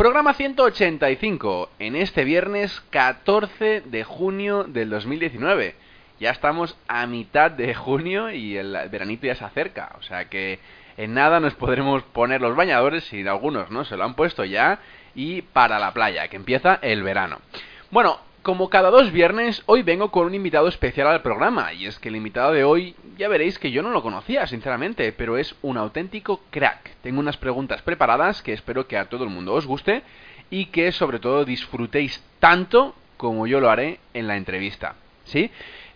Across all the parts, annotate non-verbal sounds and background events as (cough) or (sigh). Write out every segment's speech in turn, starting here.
Programa 185, en este viernes 14 de junio del 2019. Ya estamos a mitad de junio y el veranito ya se acerca, o sea que en nada nos podremos poner los bañadores, si algunos no se lo han puesto ya, y para la playa, que empieza el verano. Bueno, como cada dos viernes, hoy vengo con un invitado especial al programa, y es que el invitado de hoy, ya veréis que yo no lo conocía, sinceramente, pero es un auténtico crack. Tengo unas preguntas preparadas que espero que a todo el mundo os guste y que sobre todo disfrutéis tanto como yo lo haré en la entrevista. ¿Sí?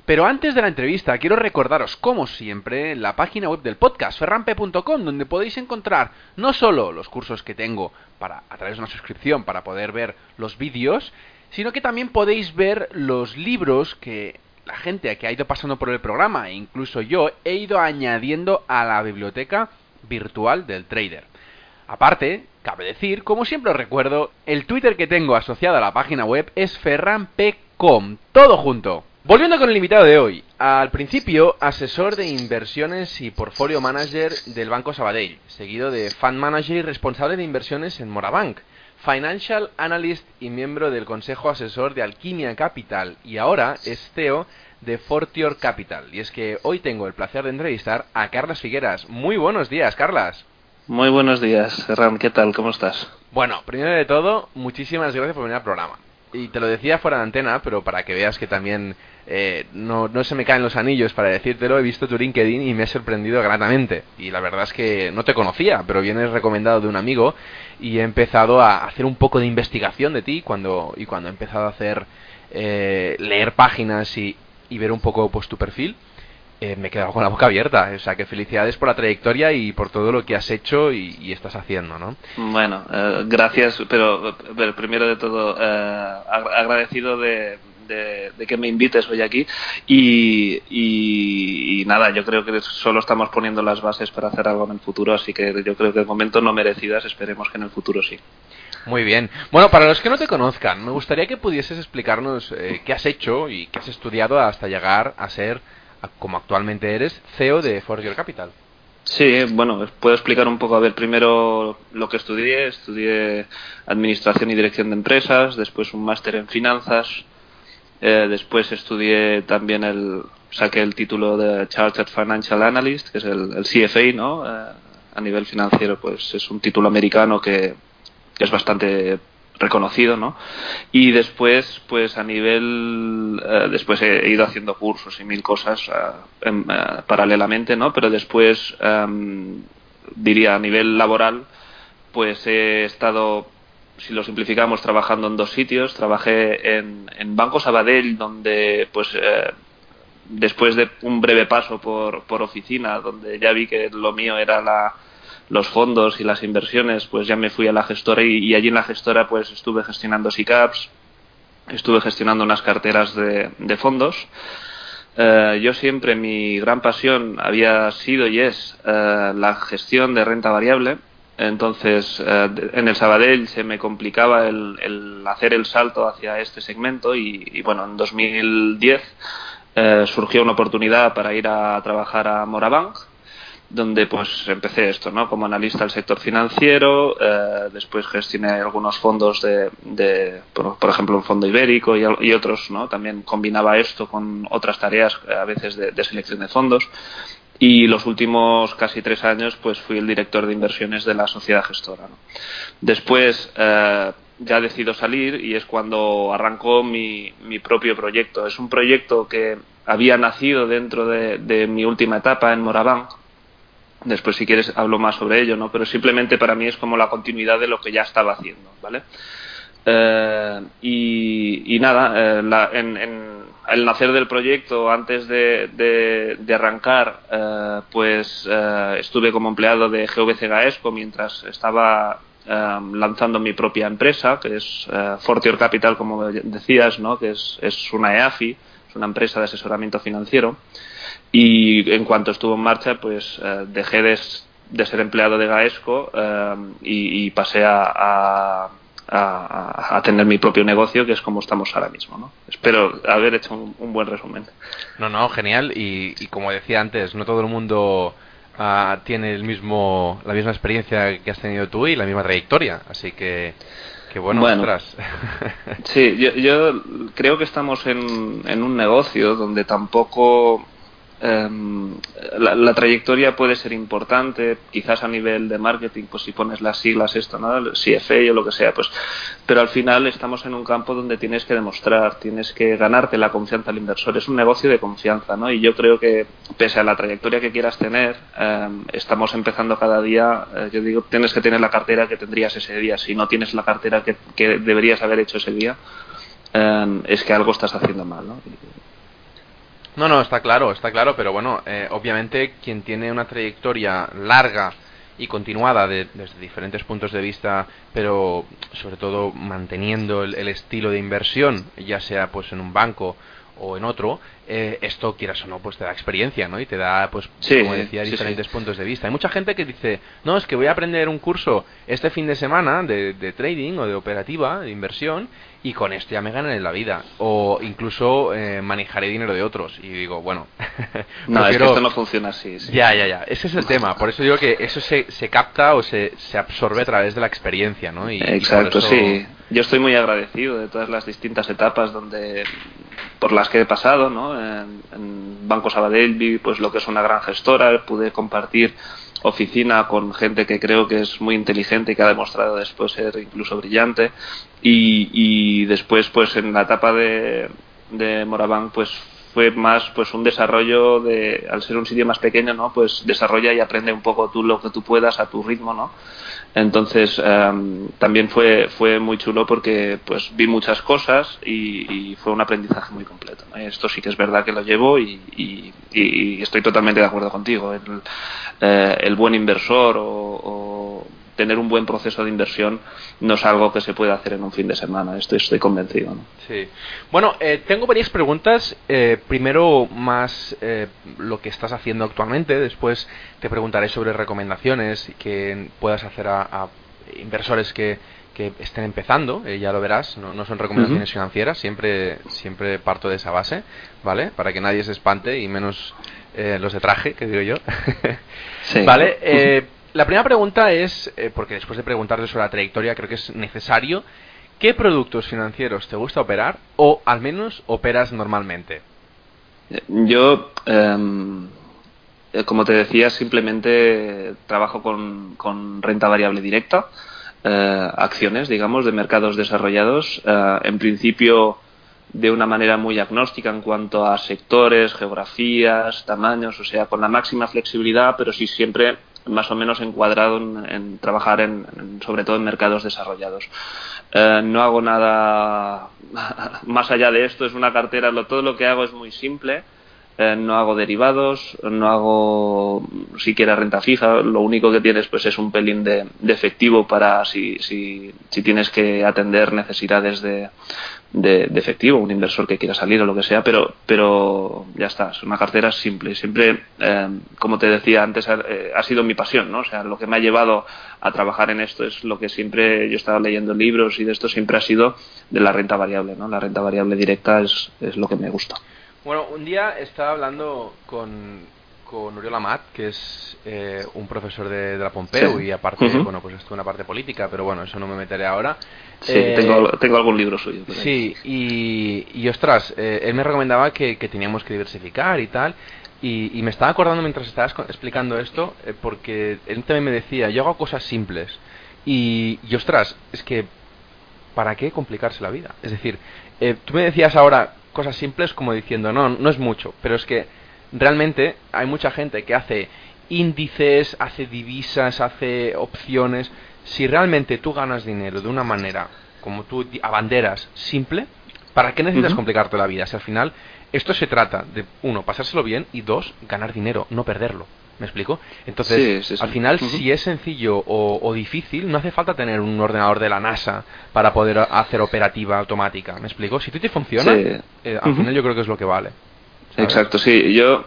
Pero antes de la entrevista, quiero recordaros, como siempre, la página web del podcast, ferrampe.com, donde podéis encontrar no solo los cursos que tengo para, a través de una suscripción para poder ver los vídeos, sino que también podéis ver los libros que la gente que ha ido pasando por el programa, e incluso yo, he ido añadiendo a la biblioteca virtual del trader. Aparte, cabe decir, como siempre os recuerdo, el Twitter que tengo asociado a la página web es ferrampecom, todo junto. Volviendo con el invitado de hoy, al principio asesor de inversiones y portfolio manager del Banco Sabadell, seguido de fund manager y responsable de inversiones en Morabank. Financial Analyst y miembro del Consejo Asesor de Alquimia Capital y ahora es CEO de Fortior Capital. Y es que hoy tengo el placer de entrevistar a Carlas Figueras. Muy buenos días, Carlas. Muy buenos días, Ram. ¿Qué tal? ¿Cómo estás? Bueno, primero de todo, muchísimas gracias por venir al programa. Y te lo decía fuera de antena, pero para que veas que también eh, no, no, se me caen los anillos para decírtelo, he visto tu LinkedIn y me ha sorprendido gratamente. Y la verdad es que no te conocía, pero vienes recomendado de un amigo y he empezado a hacer un poco de investigación de ti cuando, y cuando he empezado a hacer eh, leer páginas y, y, ver un poco pues, tu perfil. Eh, me he quedado con la boca abierta. O sea, que felicidades por la trayectoria y por todo lo que has hecho y, y estás haciendo, ¿no? Bueno, eh, gracias, pero, pero, primero de todo, eh, agradecido de, de, de, que me invites hoy aquí y, y, y, nada, yo creo que solo estamos poniendo las bases para hacer algo en el futuro, así que yo creo que de momento no merecidas, esperemos que en el futuro sí. Muy bien. Bueno, para los que no te conozcan, me gustaría que pudieses explicarnos eh, qué has hecho y qué has estudiado hasta llegar a ser, como actualmente eres, CEO de Forger Capital. Sí, bueno, puedo explicar un poco. A ver, primero lo que estudié. Estudié Administración y Dirección de Empresas, después un máster en Finanzas, eh, después estudié también el, saqué el título de Chartered Financial Analyst, que es el, el CFA, ¿no? Eh, a nivel financiero, pues es un título americano que, que, es bastante reconocido, ¿no? Y después, pues a nivel, eh, después he ido haciendo cursos y mil cosas en, paralelamente, ¿no? Pero después, em, diría a nivel laboral, pues he estado si lo simplificamos, trabajando en dos sitios. Trabajé en, Banco Sabadell, donde, pues, eh, después de un breve paso por, por oficina, donde ya vi que lo mío era la, los fondos y las inversiones, pues ya me fui a la gestora y, allí en la gestora, pues, estuve gestionando SICAPs, estuve gestionando unas carteras de, fondos. Uh, yo siempre mi gran pasión había sido y es uh, la gestión de renta variable entonces, eh, en el Sabadell se me complicaba el, hacer el salto hacia este segmento y, y bueno, en 2010 eh, surgió una oportunidad para ir a trabajar a Morabank, donde pues empecé esto, ¿no? Como analista del sector financiero, eh, después gestioné algunos fondos de, de por, por, ejemplo, un fondo ibérico y, y, otros, ¿no? También combinaba esto con otras tareas a veces de, de selección de fondos y los últimos casi tres años pues fui el director de inversiones de la sociedad gestora. ¿no? Después eh, ya decido salir y es cuando arrancó mi, mi, propio proyecto. Es un proyecto que había nacido dentro de, de mi última etapa en Morabank. Después, si quieres, hablo más sobre ello, ¿no? Pero simplemente para mí es como la continuidad de lo que ya estaba haciendo, ¿vale? Eh, y, nada, eh, la, en, en el nacer del proyecto, antes de arrancar, eh, pues eh, estuve como empleado de GVC Gaesco mientras estaba lanzando mi propia empresa, que es Fortior Capital, como decías, ¿no? que es, es una EAFI, es una empresa de asesoramiento financiero. Y en cuanto estuvo en marcha, pues dejé de, de, ser empleado de Gaesco y, pasé a a, tener mi propio negocio, que es como estamos ahora mismo. ¿no? Espero haber hecho un, buen resumen. No, no, genial. Y, como decía antes, no todo el mundo ah, tiene el mismo, la misma experiencia que has tenido tú y la misma trayectoria. Así que, que bueno, bueno sí, yo, yo creo que estamos en, en un negocio donde tampoco Em, la, trayectoria puede ser importante, quizás a nivel de marketing, pues si pones las siglas esto, ¿no? CFA o lo que sea, pues, pero al final estamos en un campo donde tienes que demostrar, tienes que ganarte la confianza del inversor. Es un negocio de confianza, ¿no? Y yo creo que pese a la trayectoria que quieras tener, em, estamos empezando cada día. Eh, yo digo, tienes que tener la cartera que tendrías ese día. Si no tienes la cartera que, que deberías haber hecho ese día, em, es que algo estás haciendo mal, ¿no? No, no, está claro, está claro, pero bueno, eh, obviamente quien tiene una trayectoria larga y continuada desde diferentes puntos de vista, pero sobre todo manteniendo el, estilo de inversión, ya sea pues en un banco o en otro, eh, esto quieras o no, pues te da experiencia, ¿no? Y te da, pues, como decía, diferentes puntos de vista. Hay mucha gente que dice, no, es que voy a aprender un curso este fin de semana de, de trading o de operativa, de inversión, y con esto ya me ganan en la vida. O incluso eh, manejaré dinero de otros. Y digo, bueno. (laughs) no, es que esto no funciona así. Ya, ya, ya. Ese es el tema. Por eso digo que eso se, se capta o se, se absorbe a través de la experiencia, ¿no? Y, Exacto, sí. Yo estoy muy agradecido de todas las distintas etapas donde por las que he pasado, ¿no? En, Banco Sabadell pues lo que es una gran gestora, pude compartir oficina con gente que creo que es muy inteligente y que ha demostrado después ser incluso brillante. Y, y después pues en la etapa de, de Moraván pues fue más pues un desarrollo de al ser un sitio más pequeño no pues desarrolla y aprende un poco tú lo que tú puedas a tu ritmo no entonces em, también fue fue muy chulo porque pues vi muchas cosas y, fue un aprendizaje muy completo. Esto sí que es verdad que lo llevo y, y estoy totalmente de acuerdo contigo. El, eh, el buen inversor o, tener un buen proceso de inversión no es algo que se puede hacer en un fin de semana. Estoy, estoy convencido. Sí. Bueno, eh, tengo varias preguntas. Eh, primero, más lo que estás haciendo actualmente. Después te preguntaré sobre recomendaciones que puedas hacer a, inversores que, que, estén empezando. ya lo verás. No, son recomendaciones financieras. Siempre, siempre parto de esa base, ¿vale? Para que nadie se espante y menos eh, los de traje, que digo yo. (laughs) Vale, eh, la primera pregunta es, eh, porque después de preguntarle sobre la trayectoria creo que es necesario, ¿qué productos financieros te gusta operar o al menos operas normalmente? Yo, em, como te decía, simplemente trabajo con, con renta variable directa, acciones, digamos, de mercados desarrollados. en principio de una manera muy agnóstica en cuanto a sectores, geografías, tamaños, o sea, con la máxima flexibilidad, pero sí siempre más o menos encuadrado en, trabajar en, sobre todo en mercados desarrollados. Eh, no hago nada (laughs) más allá de esto, es una cartera, lo, todo lo que hago es muy simple. Eh, no hago derivados, no hago siquiera renta fija, lo único que tienes pues es un pelín de, de efectivo para si, si, si, tienes que atender necesidades de, de, efectivo, un inversor que quiera salir o lo que sea, pero, pero ya está, es una cartera simple. Siempre, eh, como te decía antes, eh, ha sido mi pasión, ¿no? O sea, lo que me ha llevado a trabajar en esto es lo que siempre yo he estado leyendo libros y de esto siempre ha sido de la renta variable, ¿no? La renta variable directa es, es lo que me gusta. Bueno, un día estaba hablando con, con Uriol Amat, que es eh, un profesor de, la Pompeu y aparte, bueno, pues esto una parte política, pero bueno, eso no me meteré ahora. Sí, eh, tengo, tengo, algún libro suyo. Sí, y, y ostras, eh, él me recomendaba que, que, teníamos que diversificar y tal. Y, y, me estaba acordando mientras estabas explicando esto, porque él también me decía, yo hago cosas simples. Y, y ostras, es que, ¿para qué complicarse la vida? Es decir, tú me decías ahora cosas simples como diciendo, no, no es mucho, pero es que realmente hay mucha gente que hace índices, hace divisas, hace opciones. Si realmente tú ganas dinero de una manera, como tú abanderas, simple, ¿para qué necesitas complicarte la vida? Si al final esto se trata de, uno, pasárselo bien y dos, ganar dinero, no perderlo. ¿Me explico? Entonces, al final, si es sencillo o, difícil, no hace falta tener un ordenador de la NASA para poder hacer operativa automática. ¿Me explico? Si tú te funciona, eh, al final yo creo que es lo que vale. Exacto, sí. Yo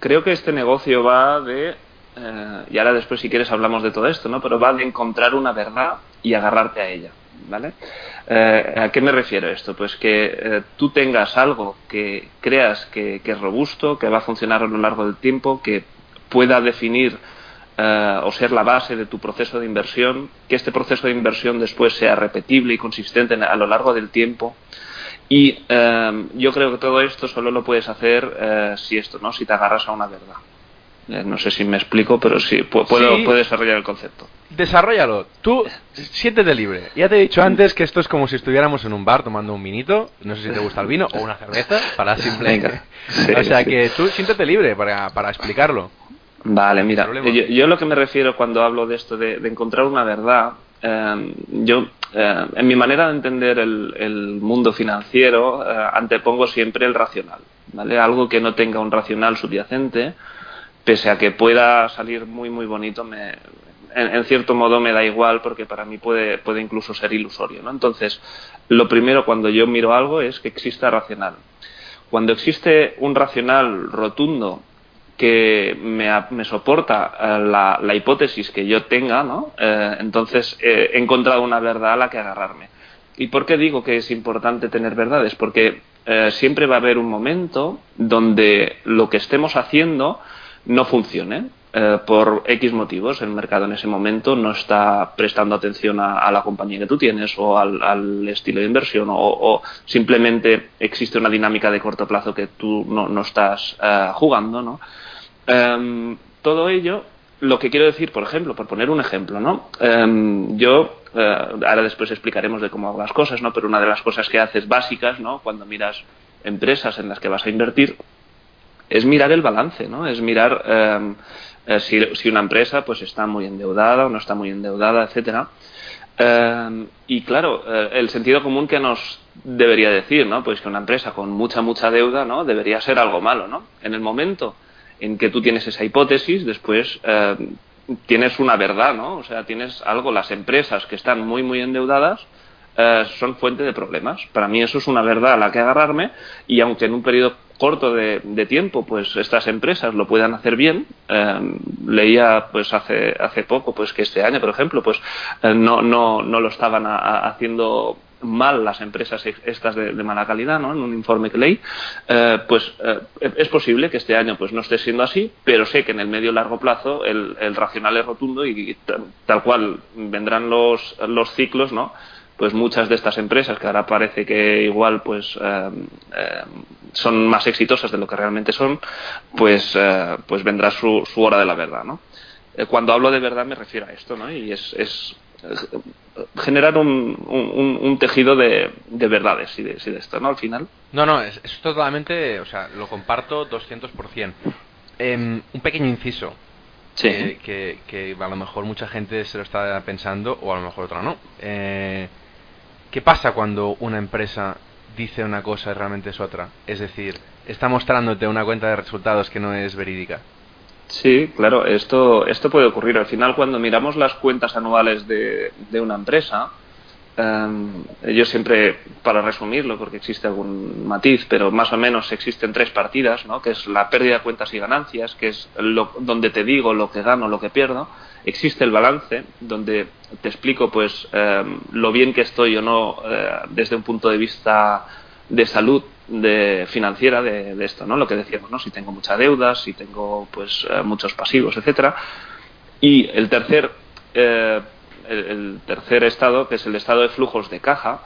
creo que este negocio va de eh, y ahora después si quieres hablamos de todo esto, ¿no? Pero va de encontrar una verdad y agarrarte a ella, ¿vale? Eh, ¿A qué me refiero esto? Pues que tú tengas algo que creas que, es robusto, que va a funcionar a lo largo del tiempo, que pueda definir o ser la base de tu proceso de inversión, que este proceso de inversión después sea repetible y consistente a lo largo del tiempo. Y yo creo que todo esto solo lo puedes hacer si esto, ¿no? Si te agarras a una verdad. Eh, no sé si me explico, pero sí, puedo, puedo desarrollar el concepto. Desarrollalo. Tú siéntete libre. Ya te he dicho antes que esto es como si estuviéramos en un bar tomando un vinito. No sé si te gusta el vino o una cerveza, para (laughs) simplemente. (laughs) o sea que tú siéntete libre para, para explicarlo. Vale, mira, yo, lo que me refiero cuando hablo de esto, de, encontrar una verdad, eh, yo, eh, en mi manera de entender el, mundo financiero, antepongo siempre el racional, ¿vale? Algo que no tenga un racional subyacente, pese a que pueda salir muy muy bonito, me, en, cierto modo me da igual porque para mí puede, puede incluso ser ilusorio. ¿no? Entonces, lo primero cuando yo miro algo es que exista racional. Cuando existe un racional rotundo que me, me soporta eh, la, hipótesis que yo tenga, ¿no? Eh, entonces he encontrado una verdad a la que agarrarme. ¿Y por qué digo que es importante tener verdades? Porque eh, siempre va a haber un momento donde lo que estemos haciendo no funcione. Eh, por X motivos, el mercado en ese momento no está prestando atención a, la compañía que tú tienes o al, estilo de inversión o, simplemente existe una dinámica de corto plazo que tú no, estás eh, jugando. ¿no? Em, todo ello, lo que quiero decir, por ejemplo, por poner un ejemplo, ¿no? Em, yo, eh, ahora después explicaremos de cómo hago las cosas, ¿no? pero una de las cosas que haces básicas ¿no? cuando miras empresas en las que vas a invertir es mirar el balance, ¿no? Es mirar em, eh, si, una empresa pues está muy endeudada o no está muy endeudada, etcétera. Em, y claro, eh, el sentido común que nos debería decir, ¿no? Pues que una empresa con mucha, mucha deuda, ¿no? Debería ser algo malo, ¿no? En el momento en que tú tienes esa hipótesis, después em, tienes una verdad, ¿no? O sea, tienes algo, las empresas que están muy, muy endeudadas, eh, son fuente de problemas. Para mí eso es una verdad a la que agarrarme y aunque en un periodo corto de, tiempo pues estas empresas lo puedan hacer bien eh, leía pues hace hace poco pues que este año por ejemplo pues eh, no no no lo estaban haciendo mal las empresas estas de, mala calidad, ¿no? En un informe que leí, pues es posible que este año pues no esté siendo así, pero sé que en el medio y largo plazo el, el racional es rotundo y, tal cual vendrán los, los ciclos, ¿no? Pues muchas de estas empresas que ahora parece que igual pues eh, eh, son más exitosas de lo que realmente son pues eh, pues vendrá su, su, hora de la verdad no cuando hablo de verdad me refiero a esto no y es, es generar un, un, tejido de, de verdades y de, de, esto no al final. No no es, es totalmente o sea lo comparto 200% em, un pequeño inciso Sí. que, que, a lo mejor mucha gente se lo está pensando o a lo mejor otra no. Eh, ¿Qué pasa cuando una empresa dice una cosa y realmente es otra? Es decir, está mostrándote una cuenta de resultados que no es verídica. Sí, claro, esto, esto puede ocurrir. Al final, cuando miramos las cuentas anuales de, una empresa, eh, yo siempre, para resumirlo, porque existe algún matiz, pero más o menos existen tres partidas, ¿no? que es la pérdida de cuentas y ganancias, que es lo, donde te digo lo que gano, lo que pierdo, existe el balance donde te explico pues eh, lo bien que estoy o no eh, desde un punto de vista de salud de financiera de, esto no lo que decíamos no si tengo mucha deuda si tengo pues eh, muchos pasivos etcétera. Y el tercer el, tercer estado que es el estado de flujos de caja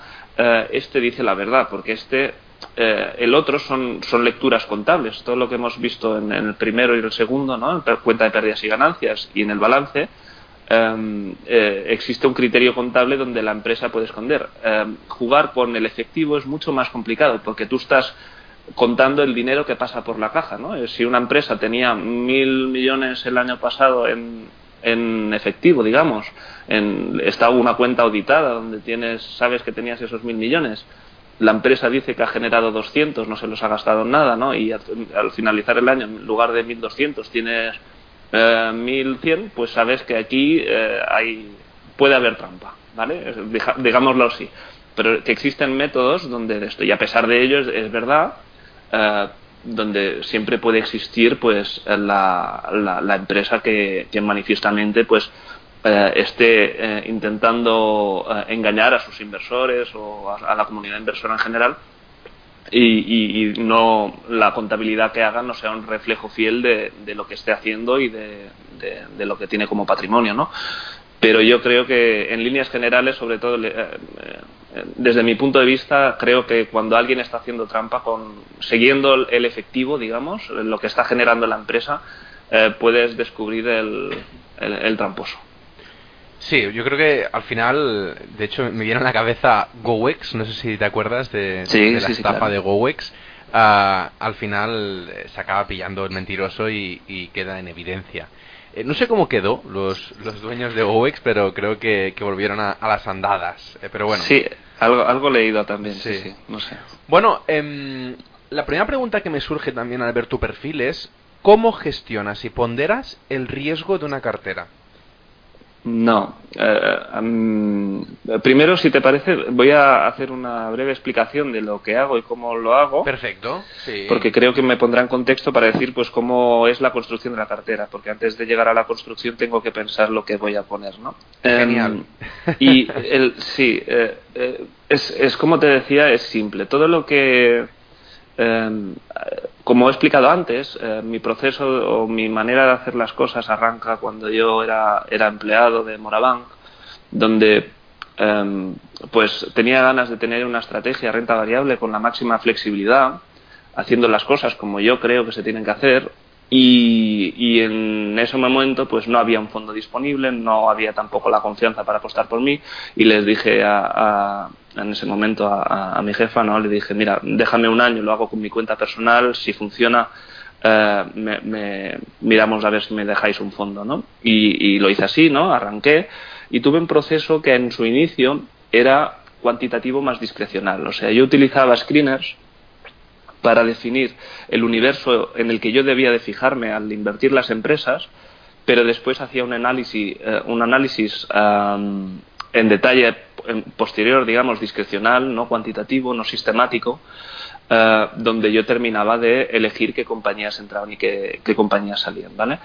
este dice la verdad porque este el otro son, son lecturas contables. Todo lo que hemos visto en, el primero y el segundo, ¿no? en cuenta de pérdidas y ganancias y en el balance, em, eh, existe un criterio contable donde la empresa puede esconder. Em, jugar con el efectivo es mucho más complicado porque tú estás contando el dinero que pasa por la caja. ¿no? Eh, si una empresa tenía mil millones el año pasado en, en efectivo, digamos, en, está una cuenta auditada donde tienes, sabes que tenías esos mil millones la empresa dice que ha generado 200, no se los ha gastado nada, ¿no? Y al, finalizar el año, en lugar de 1.200, tienes 1100, pues sabes que aquí hay puede haber trampa, ¿vale? Digámoslo así. Pero que existen métodos donde esto, y a pesar de ello es, verdad, donde siempre puede existir pues la, la, empresa que, que, manifiestamente pues eh, esté eh, intentando eh, engañar a sus inversores o a, la comunidad inversora en general y, no la contabilidad que haga no sea un reflejo fiel de, lo que esté haciendo y de, lo que tiene como patrimonio no pero yo creo que en líneas generales, sobre todo eh, desde mi punto de vista, creo que cuando alguien está haciendo trampa, con, siguiendo el efectivo, digamos, lo que está generando la empresa, puedes descubrir el, el, tramposo. Sí, yo creo que al final, de hecho, me viene a la cabeza GoEx, no sé si te acuerdas de, la estafa de GoEx. Ah, al final se acaba pillando el mentiroso y queda en evidencia. Eh, no sé cómo quedó los, los dueños de OX, pero creo que, volvieron a, las andadas. Eh, pero bueno. Sí, algo, algo leído también, sí, sí, no sé. Bueno, em, la primera pregunta que me surge también al ver tu perfil es, ¿cómo gestionas y ponderas el riesgo de una cartera? No. Eh, primero, si te parece, voy a hacer una breve explicación de lo que hago y cómo lo hago. Perfecto. Porque creo que me pondrá en contexto para decir pues cómo es la construcción de la cartera. Porque antes de llegar a la construcción tengo que pensar lo que voy a poner, ¿no? Genial. Em, y el, sí, eh, eh, es, es como te decía, es simple. Todo lo que Em, como he explicado antes, eh, mi proceso o mi manera de hacer las cosas arranca cuando yo era, empleado de Morabank, donde em, pues tenía ganas de tener una estrategia renta variable con la máxima flexibilidad, haciendo las cosas como yo creo que se tienen que hacer, y, en ese momento pues no había un fondo disponible, no había tampoco la confianza para apostar por mí y les dije a, en ese momento a, mi jefa, ¿no? le dije, mira, déjame un año, lo hago con mi cuenta personal, si funciona eh, me, miramos a ver si me dejáis un fondo. ¿no? Y, y lo hice así, ¿no? arranqué y tuve un proceso que en su inicio era cuantitativo más discrecional. O sea, yo utilizaba screeners para definir el universo en el que yo debía de fijarme al invertir las empresas, pero después hacía un análisis, eh, un análisis en detalle posterior, digamos, discrecional, no cuantitativo, no sistemático, eh, donde yo terminaba de elegir qué compañías entraban y qué, compañías salían, ¿vale?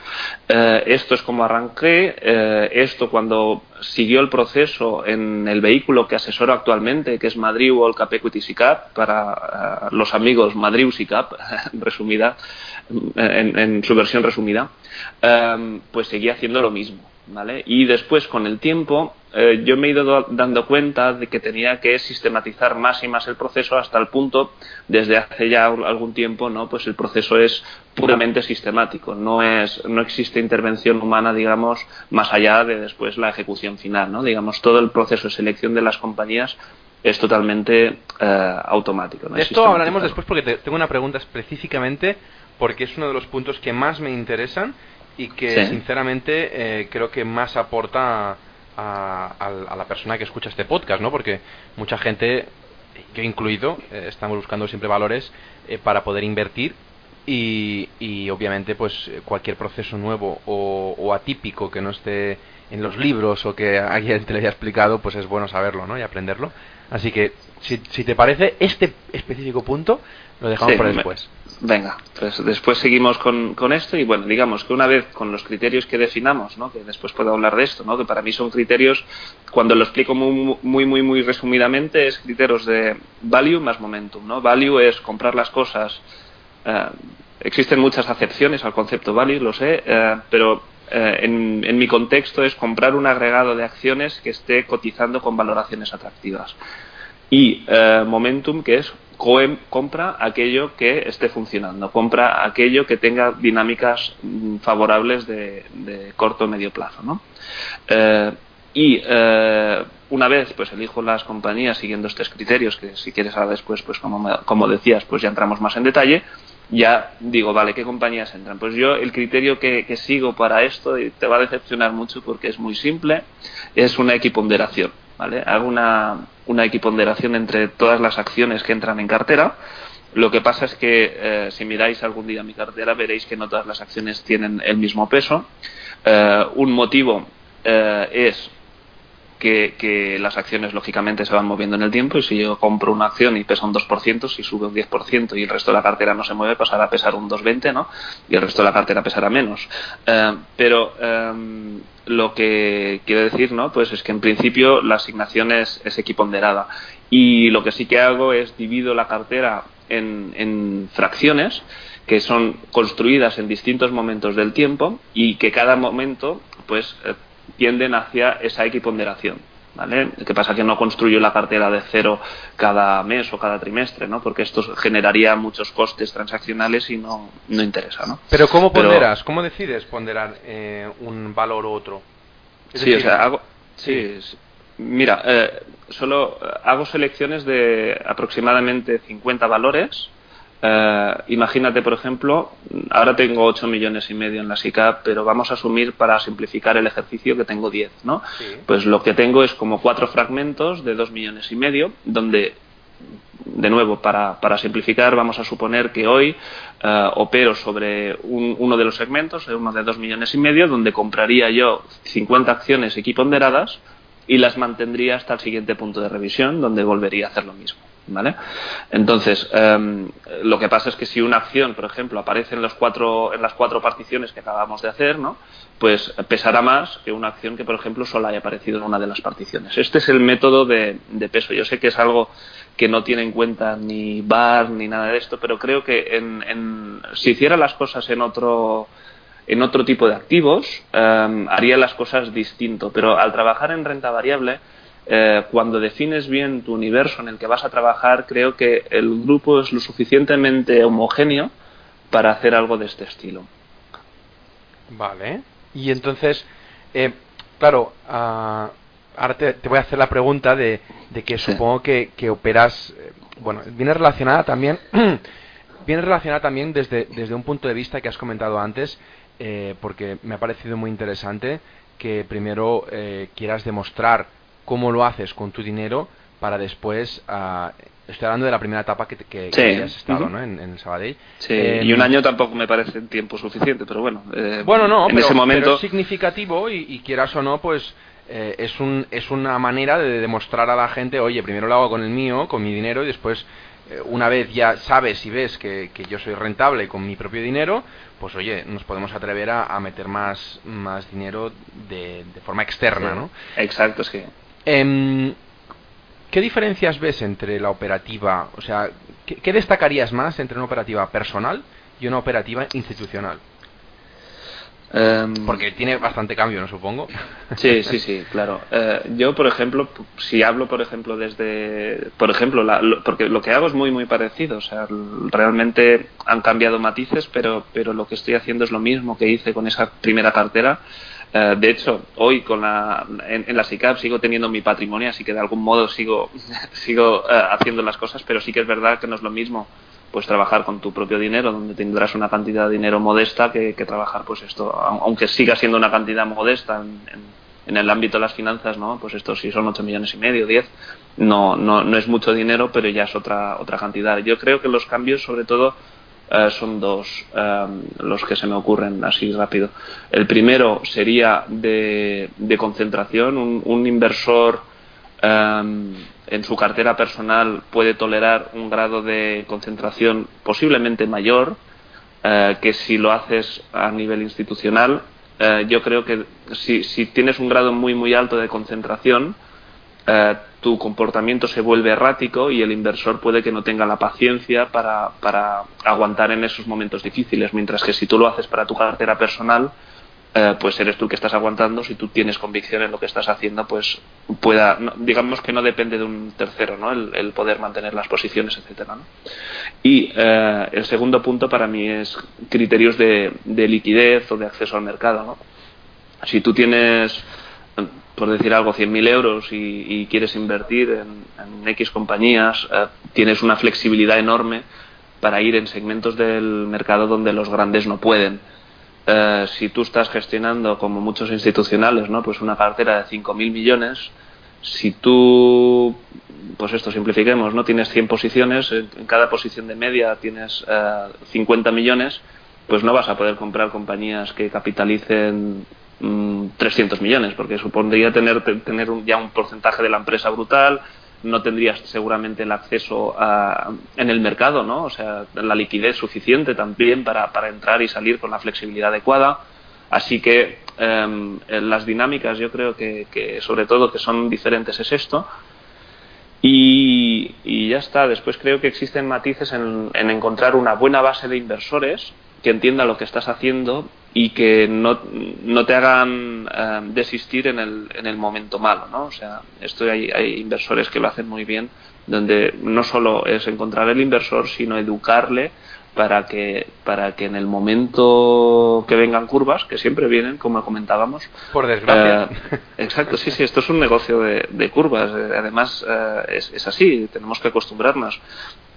Eh, esto es como arranqué, eh, esto cuando siguió el proceso en el vehículo que asesoro actualmente, que es Madrid World Cap Equity SICAP, para los amigos Madrid SICAP, (laughs) resumida, en, en, su versión resumida, pues seguía haciendo lo mismo. ¿Vale? Y después, con el tiempo, eh, yo me he ido dando cuenta de que tenía que sistematizar más y más el proceso hasta el punto, desde hace ya algún tiempo, ¿no? Pues el proceso es puramente sistemático, no es, no existe intervención humana, digamos, más allá de después la ejecución final, ¿no? Digamos, todo el proceso de selección de las compañías es totalmente eh, automático. De esto hablaremos después porque tengo una pregunta específicamente porque es uno de los puntos que más me interesan y que sinceramente eh, creo que más aporta a, la persona que escucha este podcast, ¿no? Porque mucha gente, yo incluido, eh, estamos buscando siempre valores eh, para poder invertir y, y, obviamente pues cualquier proceso nuevo o, atípico que no esté en los libros o que alguien te lo haya explicado, pues es bueno saberlo, ¿no? Y aprenderlo. Así que si, si te parece este específico punto lo dejamos para después. Venga, pues después seguimos con, con, esto y bueno, digamos que una vez con los criterios que definamos, ¿no? que después puedo hablar de esto, ¿no? que para mí son criterios, cuando lo explico muy, muy, muy, muy resumidamente, es criterios de value más momentum. ¿no? Value es comprar las cosas. Eh, existen muchas acepciones al concepto value, lo sé, eh, pero eh, en, en mi contexto es comprar un agregado de acciones que esté cotizando con valoraciones atractivas. Y momentum, que es compra aquello que esté funcionando, compra aquello que tenga dinámicas mm, favorables de, corto o medio plazo. ¿no? Eh, y eh, una vez pues elijo las compañías siguiendo estos criterios, que si quieres ahora después, pues como, como decías, pues ya entramos más en detalle, ya digo, vale, ¿qué compañías entran? Pues yo el criterio que, que sigo para esto, y te va a decepcionar mucho porque es muy simple, es una equiponderación. ¿vale? Hago una, una equiponderación entre todas las acciones que entran en cartera Lo que pasa es que eh, si miráis algún día mi cartera veréis que no todas las acciones tienen el mismo peso. Eh, un motivo eh, es que, las acciones lógicamente se van moviendo en el tiempo y si yo compro una acción y pesa un 2%, si sube un 10% y el resto de la cartera no se mueve, pasará a pesar un 2,20, ¿no? Y el resto de la cartera pesará menos. pero lo que quiero decir, ¿no? Pues es que en principio la asignación es, es equiponderada y lo que sí que hago es divido la cartera en, fracciones que son construidas en distintos momentos del tiempo y que cada momento pues eh, tienden hacia esa equiponderación. ¿Vale? ¿Qué pasa? Que no construyo la cartera de cero cada mes o cada trimestre, ¿no? Porque esto generaría muchos costes transaccionales y no, no interesa, ¿no? Pero ¿cómo ponderas? ¿Cómo decides ponderar eh, un valor u otro? sí, o sea, hago... Sí, mira, eh, solo eh, hago selecciones de aproximadamente 50 valores. Eh, imagínate, por ejemplo, ahora tengo 8 millones y medio en la SICAP, pero vamos a asumir para simplificar el ejercicio que tengo 10, ¿no? Pues lo que tengo es como cuatro fragmentos de 2 millones y medio, donde, de nuevo, para, para simplificar, vamos a suponer que hoy eh, opero sobre uno de los segmentos, uno de 2 millones y medio, donde compraría yo 50 acciones equiponderadas y las mantendría hasta el siguiente punto de revisión, donde volvería a hacer lo mismo. ¿Vale? Entonces, em, lo que pasa es que si una acción, por ejemplo, aparece en, los cuatro, en las cuatro particiones que acabamos de hacer, ¿no? pues pesará más que una acción que, por ejemplo, solo haya aparecido en una de las particiones. Este es el método de, peso. Yo sé que es algo que no tiene en cuenta ni VAR ni nada de esto, pero creo que en, si hiciera las cosas en otro en otro tipo de activos, em, haría las cosas distinto. Pero al trabajar en renta variable, eh, cuando defines bien tu universo en el que vas a trabajar, creo que el grupo es lo suficientemente homogéneo para hacer algo de este estilo. Vale. Y entonces, eh, claro, ah, ahora te, voy a hacer la pregunta de, que supongo que, que, operas, eh, bueno, viene relacionada también, (clears throat) viene relacionada también desde, desde un punto de vista que has comentado antes, eh, porque me ha parecido muy interesante que primero quieras demostrar cómo lo haces con tu dinero para después uh, estoy hablando de la primera etapa que, que, has estado ¿no? en, el Sabadell sí, y em, un año tampoco me parece tiempo suficiente pero bueno eh, bueno no en pero, ese momento es significativo y, quieras o no pues eh, es un es una manera de demostrar a la gente oye primero lo hago con el mío con mi dinero y después eh, una vez ya sabes y ves que, yo soy rentable con mi propio dinero, pues oye, nos podemos atrever a, meter más, más dinero de, forma externa, ¿no? Exacto, sí. Em, ¿Qué diferencias ves entre la operativa, o sea, ¿qué destacarías más entre una operativa personal y una operativa institucional? Em, Porque tiene bastante cambio, ¿no? Supongo. Sí, sí, sí, claro. Eh, yo, por ejemplo, si hablo, por ejemplo, desde. Por ejemplo, porque lo que hago es muy, muy parecido. O sea, realmente han cambiado matices, pero, pero lo que estoy haciendo es lo mismo que hice con esa primera cartera. Eh, de hecho, hoy con la, en, la SICAP sigo teniendo mi patrimonio, así que de algún modo sigo, (laughs) sigo eh, haciendo las cosas, pero sí que es verdad que no es lo mismo pues trabajar con tu propio dinero, donde tendrás una cantidad de dinero modesta que, trabajar, pues esto, aunque siga siendo una cantidad modesta en, el ámbito de las finanzas, ¿no? Pues esto si son 8 millones y medio, 10, no, no, no es mucho dinero, pero ya es otra, otra cantidad. Yo creo que los cambios, sobre todo, eh, son dos em, los que se me ocurren así rápido. El primero sería de, de concentración, un, un inversor Em, en su cartera personal puede tolerar un grado de concentración posiblemente mayor eh, que si lo haces a nivel institucional. Eh, yo creo que si, si, tienes un grado muy muy alto de concentración, eh, tu comportamiento se vuelve errático y el inversor puede que no tenga la paciencia para, para aguantar en esos momentos difíciles, mientras que si tú lo haces para tu cartera personal, eh, pues eres tú que estás aguantando. Si tú tienes convicción en lo que estás haciendo, pues pueda, digamos que no depende de un tercero, ¿no? El, poder mantener las posiciones, etcétera. Y eh, el segundo punto para mí es criterios de, liquidez o de acceso al mercado. ¿no? Si tú tienes, por decir algo, 100.000 euros y, quieres invertir en, X compañías, eh, tienes una flexibilidad enorme para ir en segmentos del mercado donde los grandes no pueden eh, si tú estás gestionando, como muchos institucionales, ¿no? pues una cartera de 5.000 millones, Si tú, pues esto simplifiquemos, no tienes 100 posiciones, en cada posición de media tienes 50 millones, pues no vas a poder comprar compañías que capitalicen 300 mm, millones, porque supondría tener, tener ya un porcentaje de la empresa brutal, no tendrías seguramente el acceso a, en el mercado, ¿no? O sea, la liquidez suficiente también para, para entrar y salir con la flexibilidad adecuada. Así que em, las dinámicas yo creo que, sobre todo que son diferentes es esto. Y, ya está. Después creo que existen matices en encontrar una buena base de inversores que entienda lo que estás haciendo y que no, no te hagan eh, desistir en el, en el momento malo, ¿no? O sea, esto hay, hay inversores que lo hacen muy bien, donde no solo es encontrar el inversor, sino educarle para que para que en el momento que vengan curvas, que siempre vienen, como comentábamos. Por desgracia. Eh, exacto, sí, sí, esto es un negocio de, de curvas. Además, eh, es, es, así, tenemos que acostumbrarnos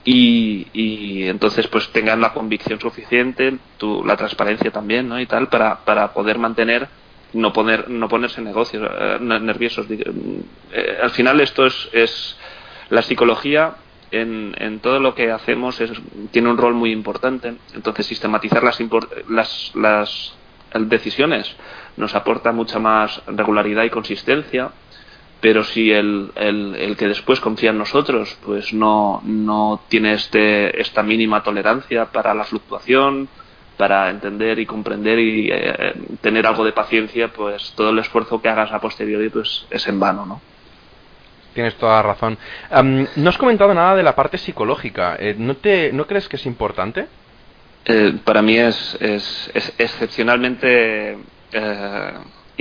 y, entonces pues tengan la convicción suficiente, tu, la transparencia también, ¿no? Y tal, para, para poder mantener, no poner, no ponerse negocios eh, nerviosos. Eh, al final esto es, es la psicología en, en, todo lo que hacemos es, tiene un rol muy importante. Entonces sistematizar las, las, las decisiones nos aporta mucha más regularidad y consistencia pero si el, el, el, que después confía en nosotros pues no, no tiene este, esta mínima tolerancia para la fluctuación, para entender y comprender y eh, tener algo de paciencia, pues todo el esfuerzo que hagas a posteriori pues es en vano, ¿no? Tienes toda la razón. Um, no has comentado nada de la parte psicológica. Eh, ¿no, te, ¿No crees que es importante? Eh, para mí es, es, es excepcionalmente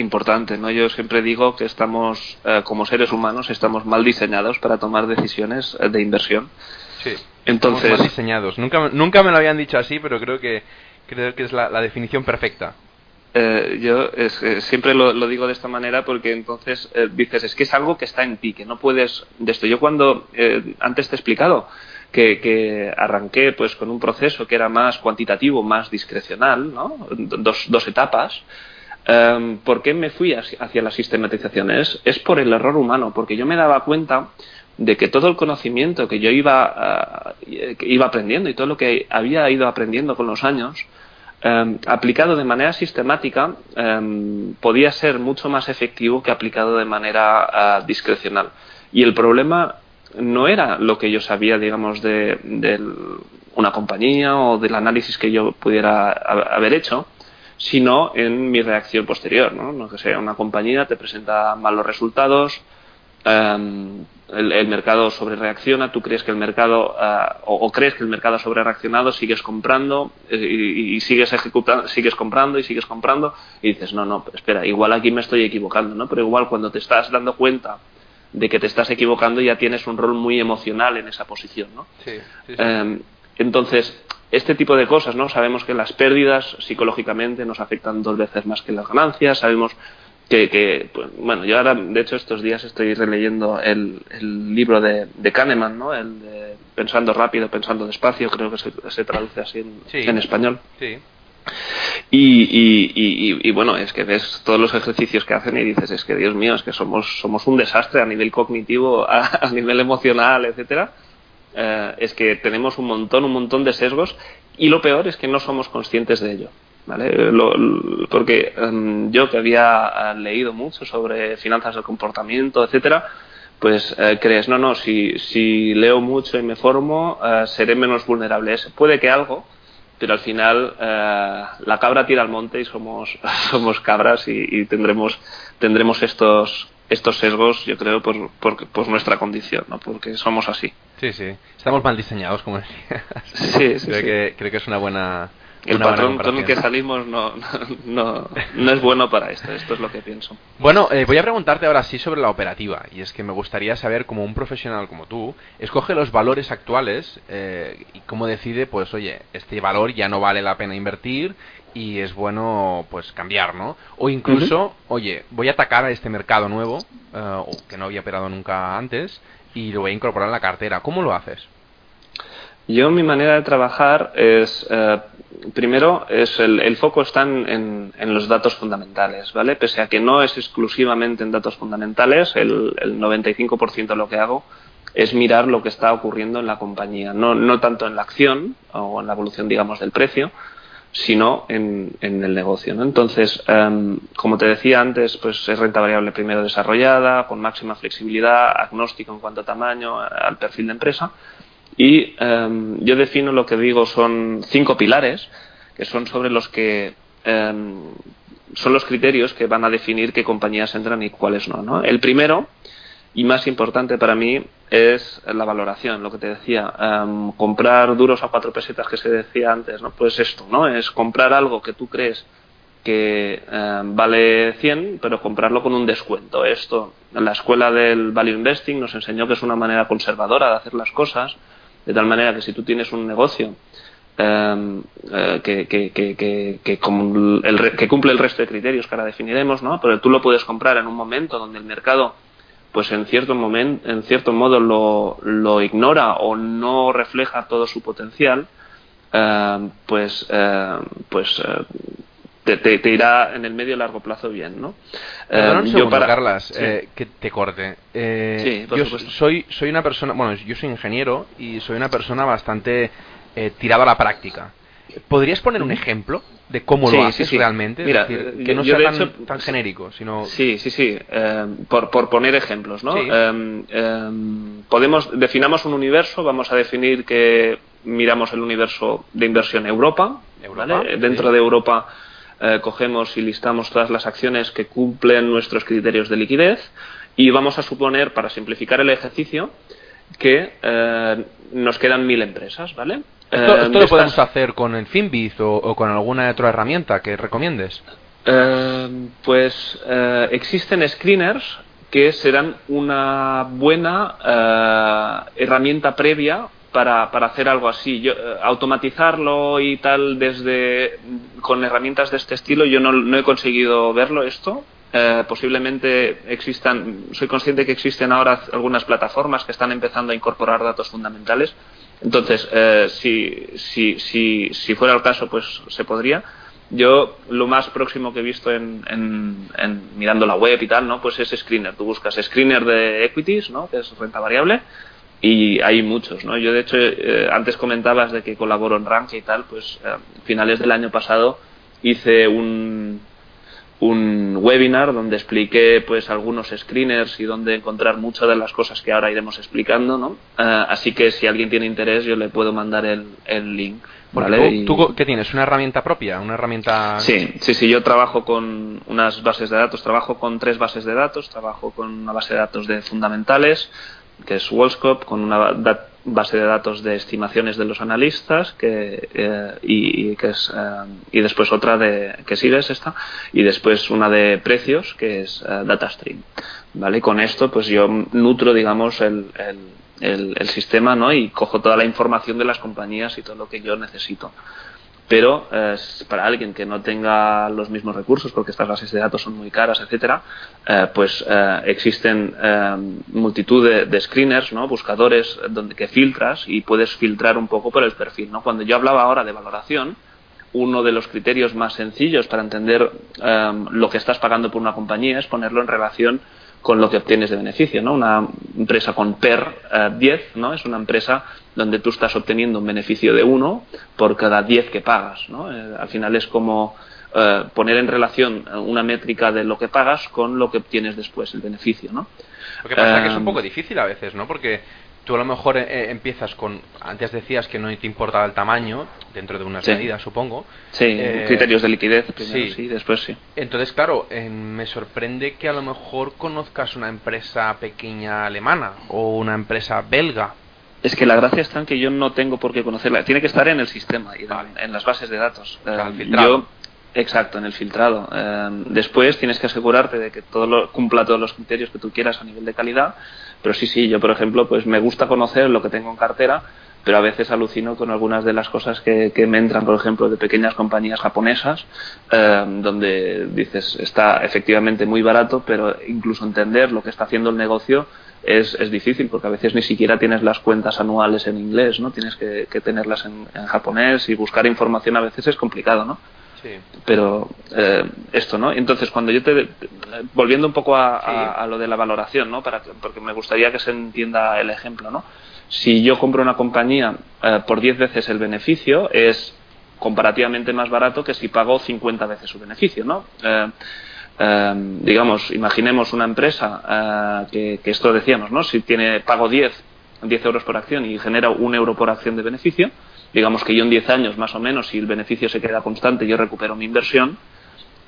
importante, ¿no? Yo siempre digo que estamos, eh, como seres humanos, estamos mal diseñados para tomar decisiones eh, de inversión. Sí. Entonces, mal diseñados. Nunca, nunca me lo habían dicho así, pero creo que creo que es la, la definición perfecta. Eh, yo es, eh, siempre lo, lo, digo de esta manera porque entonces eh, dices es que es algo que está en ti que no puedes de esto yo cuando antes te he explicado que, que, arranqué pues con un proceso que era más cuantitativo más discrecional no dos, dos etapas Um, ¿Por qué me fui hacia la sistematización? Es, es, por el error humano, porque yo me daba cuenta de que todo el conocimiento que yo iba, uh, que iba aprendiendo y todo lo que había ido aprendiendo con los años, um, aplicado de manera sistemática, um, podía ser mucho más efectivo que aplicado de manera uh, discrecional. Y el problema no era lo que yo sabía, digamos, de una compañía o del análisis que yo pudiera haber hecho, sino en mi reacción posterior, ¿no? no que sea una compañía te presenta malos resultados, um, el, el, mercado sobre reacciona, tú crees que el mercado uh, o, o, crees que el mercado ha sobre reaccionado, sigues comprando eh, y, y, sigues ejecutando, sigues comprando y sigues comprando y dices no no espera igual aquí me estoy equivocando, ¿no? Pero igual cuando te estás dando cuenta de que te estás equivocando ya tienes un rol muy emocional en esa posición, ¿no? Sí, sí, sí. Um, entonces este tipo de cosas, ¿no? Sabemos que las pérdidas psicológicamente nos afectan dos veces más que las ganancias, sabemos que, que pues, bueno, yo ahora, de hecho, estos días estoy releyendo el, el libro de, de, Kahneman, ¿no? El de Pensando rápido, pensando despacio, creo que se, se traduce así en, sí. en español. Sí. Y, y, y, y, bueno, es que ves todos los ejercicios que hacen y dices, es que Dios mío, es que somos, somos un desastre a nivel cognitivo, a, a nivel emocional, etcétera eh, es que tenemos un montón, un montón de sesgos y lo peor es que no somos conscientes de ello. ¿Vale? Lo, porque um, yo que había uh, leído mucho sobre finanzas del comportamiento, etcétera, pues uh, crees, no, no, si, si leo mucho y me formo, uh, seré menos vulnerable. Puede que algo, pero al final la cabra tira al monte y somos, (laughs) somos cabras y, y tendremos, tendremos estos, estos sesgos, yo creo, por, por, por, nuestra condición, ¿no? porque somos así. Sí, sí. Estamos mal diseñados, como decías. Sí, sí, creo, sí. Que, creo que es una buena. El una patrón buena con el que salimos no, no, no, es bueno para esto, esto es lo que pienso. Bueno, eh, voy a preguntarte ahora sí sobre la operativa, y es que me gustaría saber, como un profesional como tú, escoge los valores actuales eh, y cómo decide, pues oye, este valor ya no vale la pena invertir y es bueno pues cambiar, ¿no? O incluso, uh -huh. oye, voy a atacar a este mercado nuevo, uh, que no había operado nunca antes, y lo voy a incorporar en la cartera. ¿Cómo lo haces? Yo mi manera de trabajar es, eh, primero, es el, foco está en, los datos fundamentales, ¿vale? Pese a que no es exclusivamente en datos fundamentales, el, el 95% de lo que hago es mirar lo que está ocurriendo en la compañía, no, no tanto en la acción o en la evolución, digamos, del precio, sino en, el negocio. ¿no? Entonces, em, como te decía antes, pues es renta variable primero desarrollada, con máxima flexibilidad, agnóstico en cuanto a tamaño, al perfil de empresa. Y em, yo defino lo que digo son cinco pilares, que son sobre los que em, son los criterios que van a definir qué compañías entran y cuáles no. ¿no? El primero y más importante para mí es la valoración, lo que te decía, em, comprar duros a cuatro pesetas que se decía antes, ¿no? Pues esto, ¿no? Es comprar algo que tú crees que em, vale 100, pero comprarlo con un descuento. Esto, en la escuela del Value Investing nos enseñó que es una manera conservadora de hacer las cosas, de tal manera que si tú tienes un negocio em, eh, que, que, que, que, cumple el resto de criterios que ahora definiremos, ¿no? Pero tú lo puedes comprar en un momento donde el mercado pues en cierto momento, en cierto modo lo, lo ignora o no refleja todo su potencial, eh, pues, eh, pues eh, te, irá en el medio y largo plazo bien, ¿no? yo para... Carlas, que te corte. yo soy, soy una persona, bueno, yo soy ingeniero y soy una persona bastante tirada a la práctica. ¿Podrías poner un ejemplo de cómo lo haces realmente? Mira, que no sea tan, genérico, sino... Sí, sí, sí. Eh, por, por, poner ejemplos, ¿no? Eh, eh, podemos, definamos un universo, vamos a definir que miramos el universo de inversión Europa, ¿vale? Dentro de Europa cogemos y listamos todas las acciones que cumplen nuestros criterios de liquidez y vamos a suponer, para simplificar el ejercicio, que nos quedan mil empresas, ¿vale? ¿Esto, eh, lo podemos hacer con el Finbiz o, con alguna otra herramienta que recomiendes? Eh, pues eh, existen screeners que serán una buena herramienta previa para, hacer algo así. Yo, automatizarlo y tal desde con herramientas de este estilo, yo no, no he conseguido verlo esto. posiblemente existan, soy consciente que existen ahora algunas plataformas que están empezando a incorporar datos fundamentales, entonces, eh, si, si, si, si fuera el caso, pues se podría. Yo lo más próximo que he visto en, en, mirando la web y tal, ¿no? Pues es screener. Tú buscas screener de equities, ¿no? Que es renta variable y hay muchos, ¿no? Yo de hecho eh, antes comentabas de que colaboro en Rank y tal, pues a eh, finales del año pasado hice un un webinar donde expliqué pues algunos screeners y donde encontrar muchas de las cosas que ahora iremos explicando, ¿no? Eh, así que si alguien tiene interés yo le puedo mandar el, el link. ¿vale? ¿Tú, qué tienes? ¿Una herramienta propia? ¿Una herramienta...? Sí, sí, sí, yo trabajo con unas bases de datos, trabajo con tres bases de datos, trabajo con una base de datos de fundamentales, que es Wallscope, con una base de datos de estimaciones de los analistas que, eh, y, que es, eh, y después otra de que sigue es esta y después una de precios que es eh, DataStream vale con esto pues yo nutro digamos el, el, el, sistema no y cojo toda la información de las compañías y todo lo que yo necesito pero eh, para alguien que no tenga los mismos recursos, porque estas bases de datos son muy caras, etcétera, eh, pues eh, existen multitud de, screeners, ¿no? buscadores donde que filtras y puedes filtrar un poco por el perfil. ¿no? Cuando yo hablaba ahora de valoración, uno de los criterios más sencillos para entender lo que estás pagando por una compañía es ponerlo en relación con lo que obtienes de beneficio. ¿no? Una empresa con PER 10 ¿no? es una empresa donde tú estás obteniendo un beneficio de uno por cada 10 que pagas. ¿no? Eh, al final es como eh, poner en relación una métrica de lo que pagas con lo que obtienes después, el beneficio. ¿no? Lo que pasa es que es un poco difícil a veces, ¿no? Porque tú a lo mejor eh, empiezas con, antes decías que no te importaba el tamaño, dentro de unas medidas supongo. Sí, criterios de liquidez, primero, sí. después sí. Entonces, claro, me sorprende que a lo mejor conozcas una empresa pequeña alemana o una empresa belga es que la gracia está en que yo no tengo por qué conocerla. Tiene que estar en el sistema y en, las bases de datos. Eh, yo, exacto, en el filtrado. Eh, después tienes que asegurarte de que todo lo, cumpla todos los criterios que tú quieras a nivel de calidad. Pero sí, sí, yo por ejemplo, pues me gusta conocer lo que tengo en cartera, pero a veces alucino con algunas de las cosas que, me entran, por ejemplo, de pequeñas compañías japonesas, eh, donde dices está efectivamente muy barato, pero incluso entender lo que está haciendo el negocio es, es, difícil porque a veces ni siquiera tienes las cuentas anuales en inglés, ¿no? Tienes que, tenerlas en, japonés y buscar información a veces es complicado, ¿no? Sí. Pero eh, esto, ¿no? Entonces, cuando yo te... Volviendo un poco a, lo de la valoración, ¿no? Para, porque me gustaría que se entienda el ejemplo, ¿no? Si yo compro una compañía eh, por 10 veces el beneficio, es comparativamente más barato que si pago 50 veces su beneficio, ¿no? Eh, Em, digamos, imaginemos una empresa eh, que, esto decíamos, ¿no? Si tiene pago 10, 10 euros por acción y genera un euro por acción de beneficio, digamos que yo en 10 años más o menos, si el beneficio se queda constante, yo recupero mi inversión.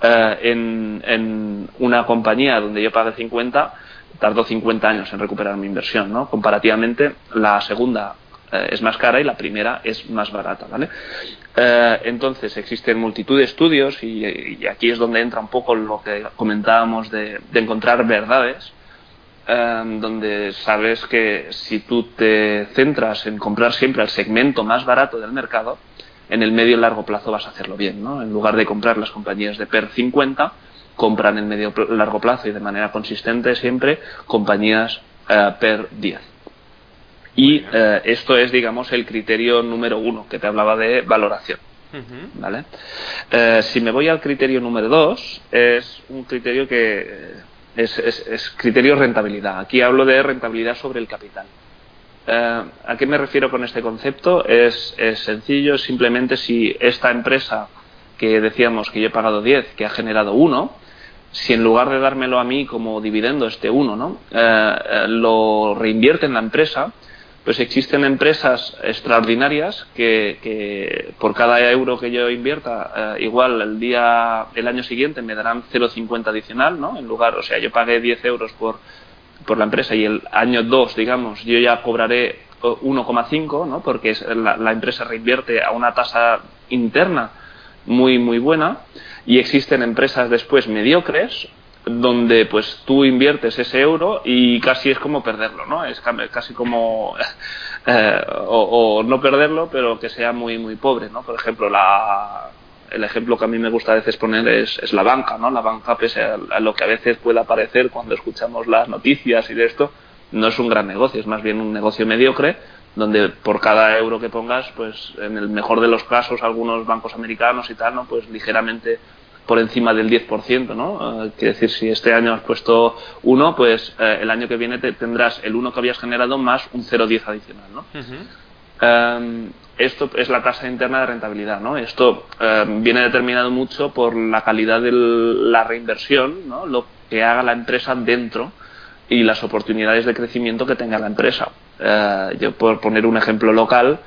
Eh, en, una compañía donde yo pague 50, tardó 50 años en recuperar mi inversión, ¿no? Comparativamente, la segunda eh, es más cara y la primera es más barata, ¿vale? Eh, entonces existen multitud de estudios y, aquí es donde entra un poco lo que comentábamos de, encontrar verdades, eh, donde sabes que si tú te centras en comprar siempre el segmento más barato del mercado, en el medio y largo plazo vas a hacerlo bien, ¿no? En lugar de comprar las compañías de PER 50, compran en medio largo plazo y de manera consistente siempre compañías PER 10. Y eh, esto es, digamos, el criterio número uno que te hablaba de valoración. ¿Vale? Eh, si me voy al criterio número dos, es un criterio que es, es, criterio rentabilidad. Aquí hablo de rentabilidad sobre el capital. Eh, ¿A qué me refiero con este concepto? Es, es sencillo, simplemente si esta empresa que decíamos que yo he pagado 10, que ha generado 1, si en lugar de dármelo a mí como dividendo este 1, ¿no? lo reinvierte en la empresa, pues existen empresas extraordinarias que, por cada euro que yo invierta, eh, igual el día, el año siguiente me darán 0,50 adicional, ¿no? En lugar, o sea, yo pagué 10 euros por, por la empresa y el año 2, digamos, yo ya cobraré 1,5, ¿no? Porque la, la, empresa reinvierte a una tasa interna muy, muy buena y existen empresas después mediocres donde pues tú inviertes ese euro y casi es como perderlo, ¿no? Es casi como (laughs) eh, o, no perderlo, pero que sea muy muy pobre, ¿no? Por ejemplo, la, el ejemplo que a mí me gusta a veces poner es, es la banca, ¿no? La banca, pese a, lo que a veces pueda parecer cuando escuchamos las noticias y de esto, no es un gran negocio, es más bien un negocio mediocre donde por cada euro que pongas, pues en el mejor de los casos, algunos bancos americanos y tal, ¿no? Pues ligeramente por encima del 10%, ¿no? Eh, quiere decir, si este año has puesto 1, pues eh, el año que viene te tendrás el 1 que habías generado más un 0,10 adicional, ¿no? Em, esto es la tasa interna de rentabilidad, ¿no? Esto em, viene determinado mucho por la calidad de la reinversión, ¿no? Lo que haga la empresa dentro y las oportunidades de crecimiento que tenga la empresa. Eh, yo por poner un ejemplo local,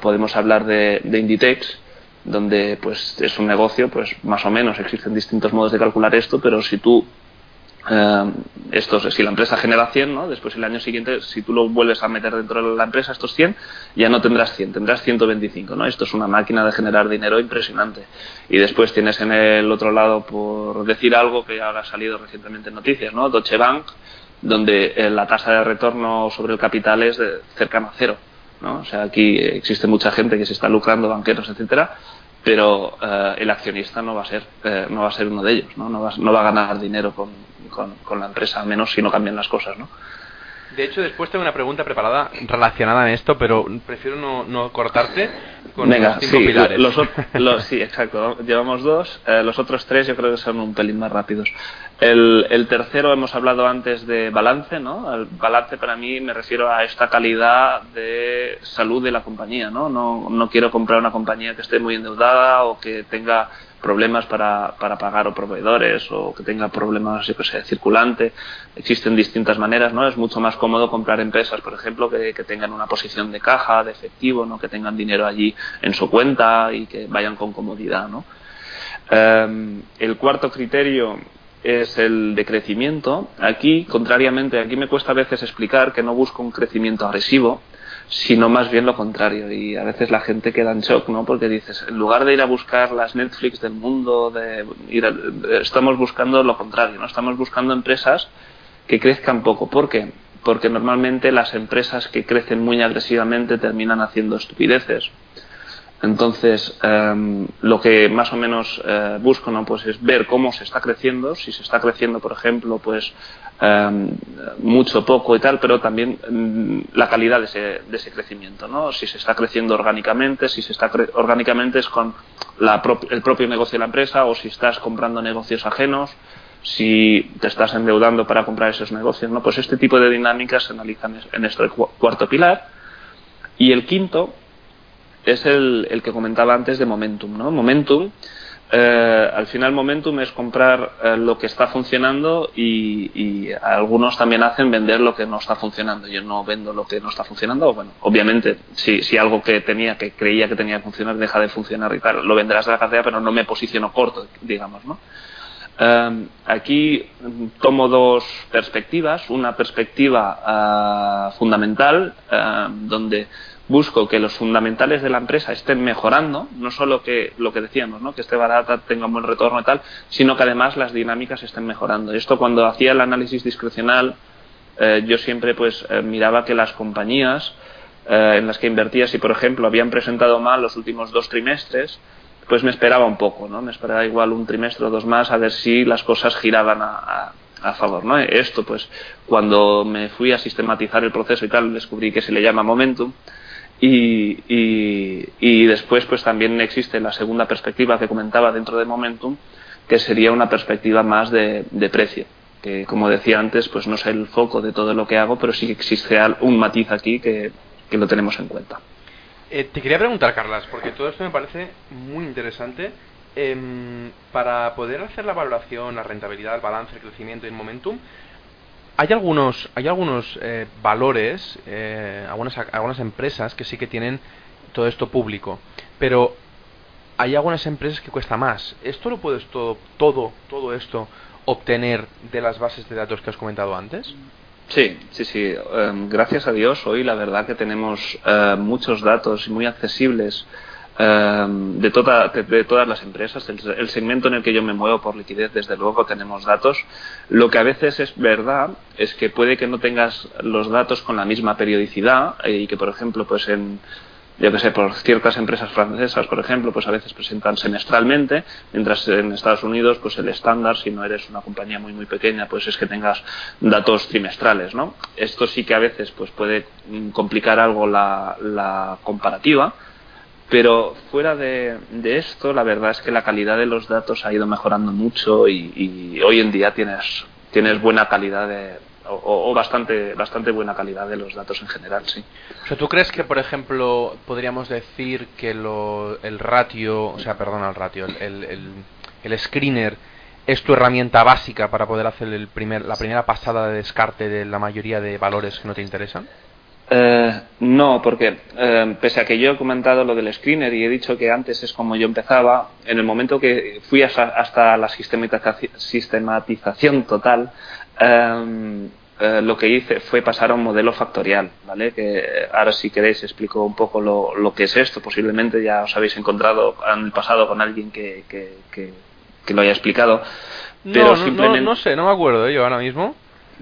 podemos hablar de, de Inditex, donde pues es un negocio, pues más o menos existen distintos modos de calcular esto, pero si tú eh, estos, si la empresa genera 100, ¿no? después el año siguiente, si tú lo vuelves a meter dentro de la empresa, estos 100, ya no tendrás 100, tendrás 125. ¿no? Esto es una máquina de generar dinero impresionante. Y después tienes en el otro lado, por decir algo que ahora ha salido recientemente en noticias, ¿no? Deutsche Bank, donde eh, la tasa de retorno sobre el capital es de cercana a cero. ¿No? O sea, aquí existe mucha gente que se está lucrando, banqueros, etcétera, pero eh, el accionista no va a ser eh, no va a ser uno de ellos, ¿no? No va, no va a ganar dinero con, con, con, la empresa, a menos si no cambian las cosas, ¿no? De hecho, después tengo una pregunta preparada relacionada a esto, pero prefiero no, no cortarte con Venga, los cinco sí, pilares. Los, (laughs) sí, exacto. Llevamos dos. Eh, los otros tres yo creo que son un pelín más rápidos. El, el, tercero hemos hablado antes de balance, ¿no? El balance para mí me refiero a esta calidad de salud de la compañía, ¿no? No, no quiero comprar una compañía que esté muy endeudada o que tenga problemas para, para pagar o proveedores o que tenga problemas, yo circulante. Existen distintas maneras, ¿no? Es mucho más cómodo comprar empresas, por ejemplo, que, que tengan una posición de caja, de efectivo, ¿no? Que tengan dinero allí en su cuenta y que vayan con comodidad, ¿no? Um, el cuarto criterio es el de crecimiento. Aquí, contrariamente, aquí me cuesta a veces explicar que no busco un crecimiento agresivo, sino más bien lo contrario. Y a veces la gente queda en shock, ¿no? Porque dices, en lugar de ir a buscar las Netflix del mundo, de ir estamos buscando lo contrario, ¿no? Estamos buscando empresas que crezcan poco. ¿Por qué? Porque normalmente las empresas que crecen muy agresivamente terminan haciendo estupideces. Entonces, em, lo que más o menos eh, busco ¿no? pues es ver cómo se está creciendo, si se está creciendo, por ejemplo, pues em, mucho, poco y tal, pero también mm, la calidad de ese, de ese, crecimiento, ¿no? Si se está creciendo orgánicamente, si se está orgánicamente es con la el propio negocio de la empresa o si estás comprando negocios ajenos, si te estás endeudando para comprar esos negocios, ¿no? Pues este tipo de dinámicas se analizan en este cuarto pilar. Y el quinto es el, el, que comentaba antes de Momentum. ¿no? Momentum, eh, al final Momentum es comprar eh, lo que está funcionando y, algunos también hacen vender lo que no está funcionando. Yo no vendo lo que no está funcionando. Bueno, obviamente, si, si algo que tenía, que creía que tenía que funcionar, deja de funcionar y tal, lo venderás de la cartera, pero no me posiciono corto, digamos, ¿no? Eh, aquí tomo dos perspectivas. Una perspectiva fundamental, donde busco que los fundamentales de la empresa estén mejorando, no solo que lo que decíamos, ¿no? que esté barata, tenga un buen retorno y tal, sino que además las dinámicas estén mejorando. Esto cuando hacía el análisis discrecional, eh, yo siempre pues eh, miraba que las compañías eh, en las que invertía, si por ejemplo habían presentado mal los últimos dos trimestres, pues me esperaba un poco, ¿no? Me esperaba igual un trimestre o dos más a ver si las cosas giraban a, a favor, ¿no? Esto, pues, cuando me fui a sistematizar el proceso y tal, descubrí que se le llama momentum, y, y, después, pues también existe la segunda perspectiva que comentaba dentro de Momentum, que sería una perspectiva más de, precio. Que, como decía antes, pues no es el foco de todo lo que hago, pero sí que existe un matiz aquí que, lo tenemos en cuenta. Eh, te quería preguntar, Carlas, porque todo esto me parece muy interesante. Em, para poder hacer la valoración, la rentabilidad, el balance, el crecimiento en Momentum, hay algunos, hay algunos eh, valores, eh, algunas, algunas empresas que sí que tienen todo esto público, pero hay algunas empresas que cuesta más. ¿Esto lo puedes todo, todo, todo esto obtener de las bases de datos que has comentado antes? Sí, sí, sí. Em, gracias a Dios hoy la verdad que tenemos eh, muchos datos muy accesibles Em, de, toda, de, todas las empresas. El, segmento en el que yo me muevo por liquidez, desde luego tenemos datos. Lo que a veces es verdad es que puede que no tengas los datos con la misma periodicidad eh, y que, por ejemplo, pues en, yo que sé, por ciertas empresas francesas, por ejemplo, pues a veces presentan semestralmente, mientras en Estados Unidos, pues el estándar, si no eres una compañía muy muy pequeña, pues es que tengas datos trimestrales, ¿no? Esto sí que a veces pues puede complicar algo la comparativa, pero fuera de, esto, la verdad es que la calidad de los datos ha ido mejorando mucho y, hoy en día tienes, tienes buena calidad de, o, bastante, bastante buena calidad de los datos en general, sí. O sea, ¿tú crees que, por ejemplo, podríamos decir que lo, el ratio, o sea, perdón, el ratio, el, el, el, screener es tu herramienta básica para poder hacer el primer, la primera pasada de descarte de la mayoría de valores que no te interesan? Eh, no, porque eh, pese a que yo he comentado lo del screener y he dicho que antes es como yo empezaba, en el momento que fui hasta, la sistematización total, em, eh, lo que hice fue pasar a un modelo factorial, ¿vale? Que ahora si queréis explico un poco lo, que es esto. Posiblemente ya os habéis encontrado en el pasado con alguien que, lo haya explicado. Pero simplemente... no, sé, no me acuerdo yo ahora mismo.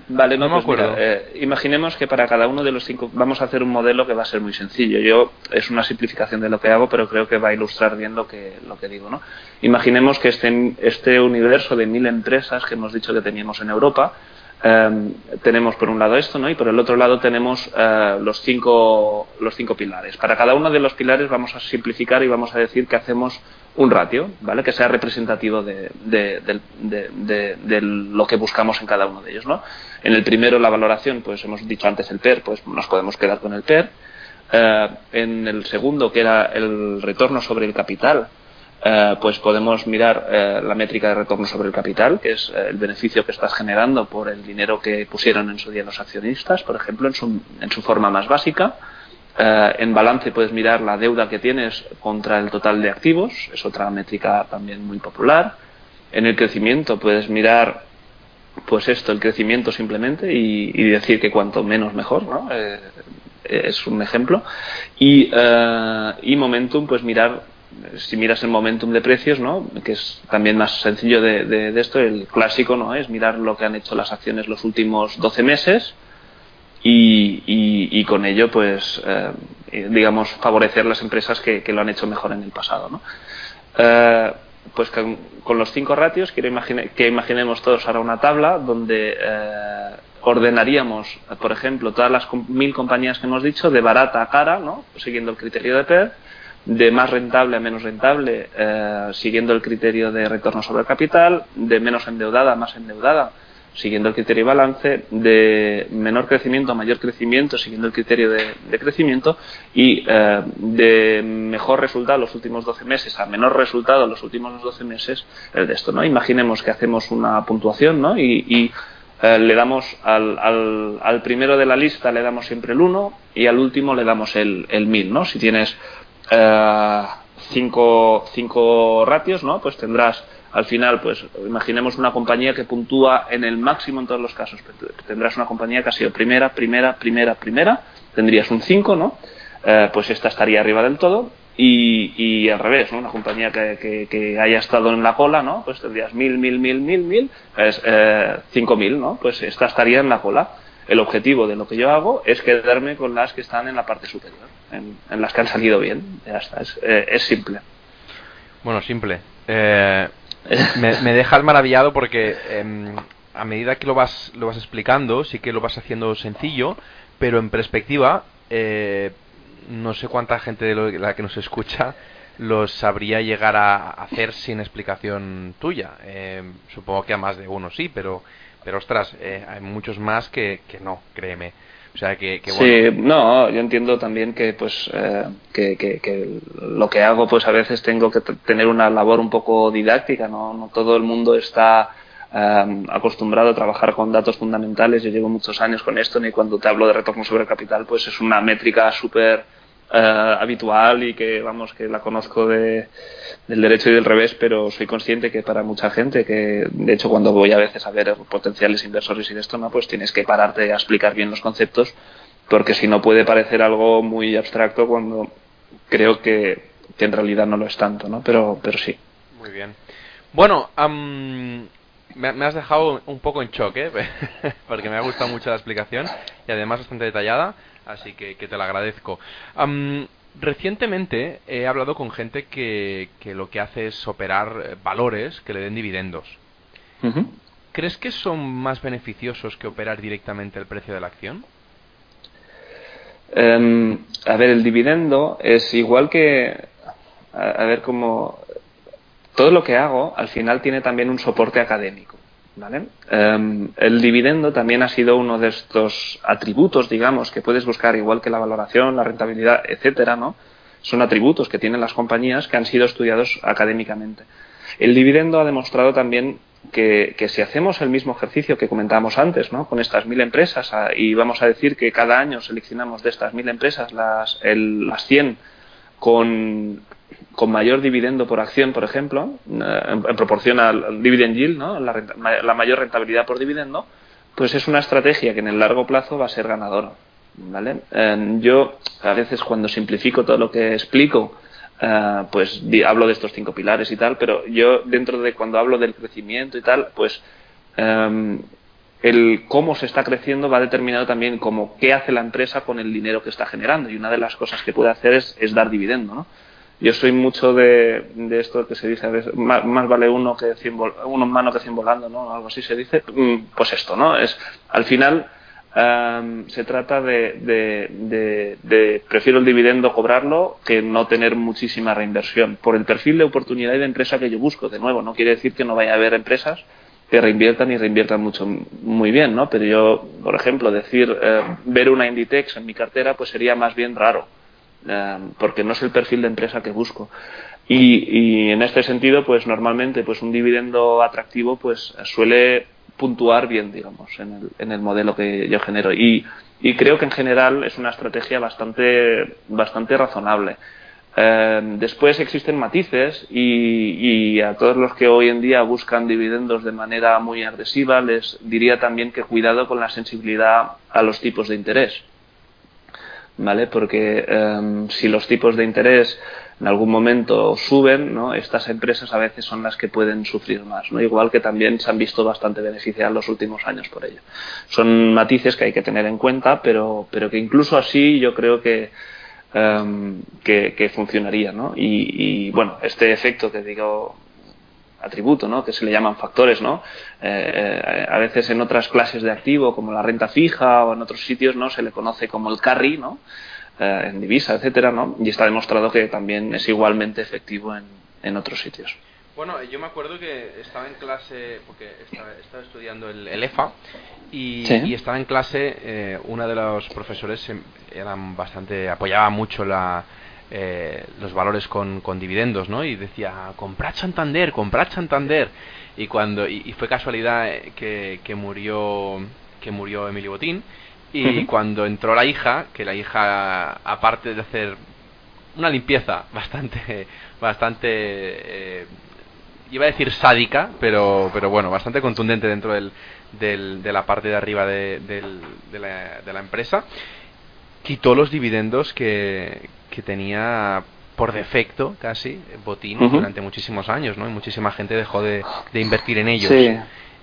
Vale, no, pues eh, imaginemos que para cada uno de los cinco vamos a hacer un modelo que va a ser muy sencillo. Yo es una simplificación de lo que hago, pero creo que va a ilustrar bien lo que lo que digo, ¿no? Imaginemos que este este universo de mil empresas que hemos dicho que teníamos en Europa, em, tenemos por un lado esto, ¿no? Y por el otro lado tenemos eh, los cinco los cinco pilares. Para cada uno de los pilares vamos a simplificar y vamos a decir que hacemos un ratio, ¿vale? Que sea representativo de, de, lo que buscamos en cada uno de ellos, ¿no? En el primero, la valoración, pues hemos dicho antes el PER, pues nos podemos quedar con el PER. Eh, en el segundo, que era el retorno sobre el capital, eh, pues podemos mirar eh, la métrica de retorno sobre el capital, que es el beneficio que estás generando por el dinero que pusieron en su día los accionistas, por ejemplo, en su, en su forma más básica. Eh, en balance puedes mirar la deuda que tienes contra el total de activos, es otra métrica también muy popular. En el crecimiento puedes mirar, pues esto, el crecimiento simplemente y, decir que cuanto menos mejor, ¿no? Eh, es un ejemplo. Y, eh, y momentum, pues mirar, si miras el momentum de precios, ¿no? Que es también más sencillo de, esto, el clásico, ¿no? Es mirar lo que han hecho las acciones los últimos 12 meses y, con ello pues eh, digamos, favorecer las empresas que, lo han hecho mejor en el pasado. ¿no? pues con, los cinco ratios, quiero que imaginemos todos ahora una tabla donde ordenaríamos, por ejemplo, todas las mil compañías que hemos dicho de barata a cara, ¿no? siguiendo el criterio de PER, de más rentable a menos rentable, eh, siguiendo el criterio de retorno sobre el capital, de menos endeudada a más endeudada, siguiendo el criterio de balance, de menor crecimiento a mayor crecimiento, siguiendo el criterio de, crecimiento, y eh, de mejor resultado los últimos 12 meses a menor resultado los últimos 12 meses, el de esto, ¿no? Imaginemos que hacemos una puntuación, ¿no? y eh, le damos al, al, primero de la lista le damos siempre el 1 y al último le damos el, el 1000, ¿no? Si tienes eh, cinco, cinco ratios, ¿no? Pues tendrás al final, pues imaginemos una compañía que puntúa en el máximo en todos los casos. Tendrás una compañía que ha sido primera, primera, primera, primera, tendrías un 5, ¿no? Eh, pues esta estaría arriba del todo y, al revés. Una compañía que, haya estado en la cola, ¿no? Pues tendrías mil, mil, mil, mil, mil, eh, cinco mil, ¿no? Pues esta estaría en la cola. El objetivo de lo que yo hago es quedarme con las que están en la parte superior, en, las que han salido bien. Ya está, es, eh, es simple. Bueno, simple. Eh, me, me, dejas maravillado porque em, a medida que lo vas, lo vas explicando, sí que lo vas haciendo sencillo, pero en perspectiva, eh, no sé cuánta gente de la que nos escucha los sabría llegar a hacer sin explicación tuya. Eh, supongo que a más de uno sí, pero, pero ostras, eh, hay muchos más que, que no, créeme. O sea, que, bueno. Sí, no, yo entiendo también que, pues, eh, que, que, lo que hago, pues a veces tengo que tener una labor un poco didáctica, ¿no? No todo el mundo está acostumbrado a trabajar con datos fundamentales. Yo llevo muchos años con esto, y cuando te hablo de retorno sobre capital, pues es una métrica súper eh, habitual y que vamos que la conozco de, del derecho y del revés pero soy consciente que para mucha gente que de hecho cuando voy a veces a ver potenciales inversores y de esto no pues tienes que pararte a explicar bien los conceptos porque si no puede parecer algo muy abstracto cuando creo que, en realidad no lo es tanto no pero pero sí. Muy bien. Bueno me, has dejado un poco en choque (laughs) porque me ha gustado mucho la explicación y además bastante detallada así que, te lo agradezco. recientemente he hablado con gente que, lo que hace es operar eh, valores que le den dividendos. ¿Crees que son más beneficiosos que operar directamente el precio de la acción? Em, a ver, el dividendo es igual que, a, ver, como todo lo que hago al final tiene también un soporte académico. Em, el dividendo también ha sido uno de estos atributos, digamos, que puedes buscar igual que la valoración, la rentabilidad, etcétera, ¿no? Son atributos que tienen las compañías que han sido estudiados académicamente. El dividendo ha demostrado también que, si hacemos el mismo ejercicio que comentábamos antes, ¿no? Con estas mil empresas y vamos a decir que cada año seleccionamos de estas mil empresas las, las 100 con con mayor dividendo por acción, por ejemplo, eh, en, proporción al dividend yield, ¿no? la, mayor rentabilidad por dividendo, pues es una estrategia que en el largo plazo va a ser ganadora. ¿vale? yo a veces cuando simplifico todo lo que explico, eh, pues hablo de estos cinco pilares y tal, pero yo dentro de cuando hablo del crecimiento y tal, pues em, el cómo se está creciendo va determinado también como qué hace la empresa con el dinero que está generando y una de las cosas que puede hacer es, es dar dividendo, ¿no? Yo soy mucho de, esto que se dice a veces, más, vale uno que cien uno en mano que cien volando, ¿no? Algo así se dice. Mm, pues esto, ¿no? Es, al final, se trata de, de, prefiero el dividendo cobrarlo que no tener muchísima reinversión por el perfil de oportunidad y de empresa que yo busco de nuevo no quiere decir que no vaya a haber empresas que reinviertan y reinviertan mucho muy bien no pero yo por ejemplo decir eh, ver una Inditex en mi cartera pues sería más bien raro porque no es el perfil de empresa que busco. Y, en este sentido, pues normalmente pues un dividendo atractivo pues suele puntuar bien, digamos, en el, modelo que yo genero. Y, creo que en general es una estrategia bastante, bastante razonable. Em, después existen matices y, a todos los que hoy en día buscan dividendos de manera muy agresiva les diría también que cuidado con la sensibilidad a los tipos de interés. ¿Vale? Porque em, si los tipos de interés en algún momento suben, ¿no? Estas empresas a veces son las que pueden sufrir más, ¿no? Igual que también se han visto bastante beneficiadas los últimos años por ello. Son matices que hay que tener en cuenta, pero, pero que incluso así yo creo que em, que, funcionaría, ¿no? Y, bueno, este efecto que digo atributo, ¿no? que se le llaman factores, ¿no? Eh, eh, a veces en otras clases de activo, como la renta fija o en otros sitios, ¿no? se le conoce como el carry, ¿no? Eh, en divisa, etcétera, ¿no? Y está demostrado que también es igualmente efectivo en, en otros sitios. Bueno, yo me acuerdo que estaba en clase, porque estaba, estudiando el, EFA, y, estaba en clase, eh, una de los profesores eran bastante, apoyaba mucho la, eh, los valores con, con, dividendos, ¿no? Y decía, comprad Santander, comprad Santander. Y cuando y, fue casualidad que, que, murió que murió Emilio Botín y cuando entró la hija, que la hija aparte de hacer una limpieza bastante bastante eh, iba a decir sádica, pero, pero bueno, bastante contundente dentro del, del, de la parte de arriba de, del, de, la, de la empresa, quitó los dividendos que, que tenía por defecto casi Botín durante muchísimos años, ¿no? Y muchísima gente dejó de, de invertir en ellos.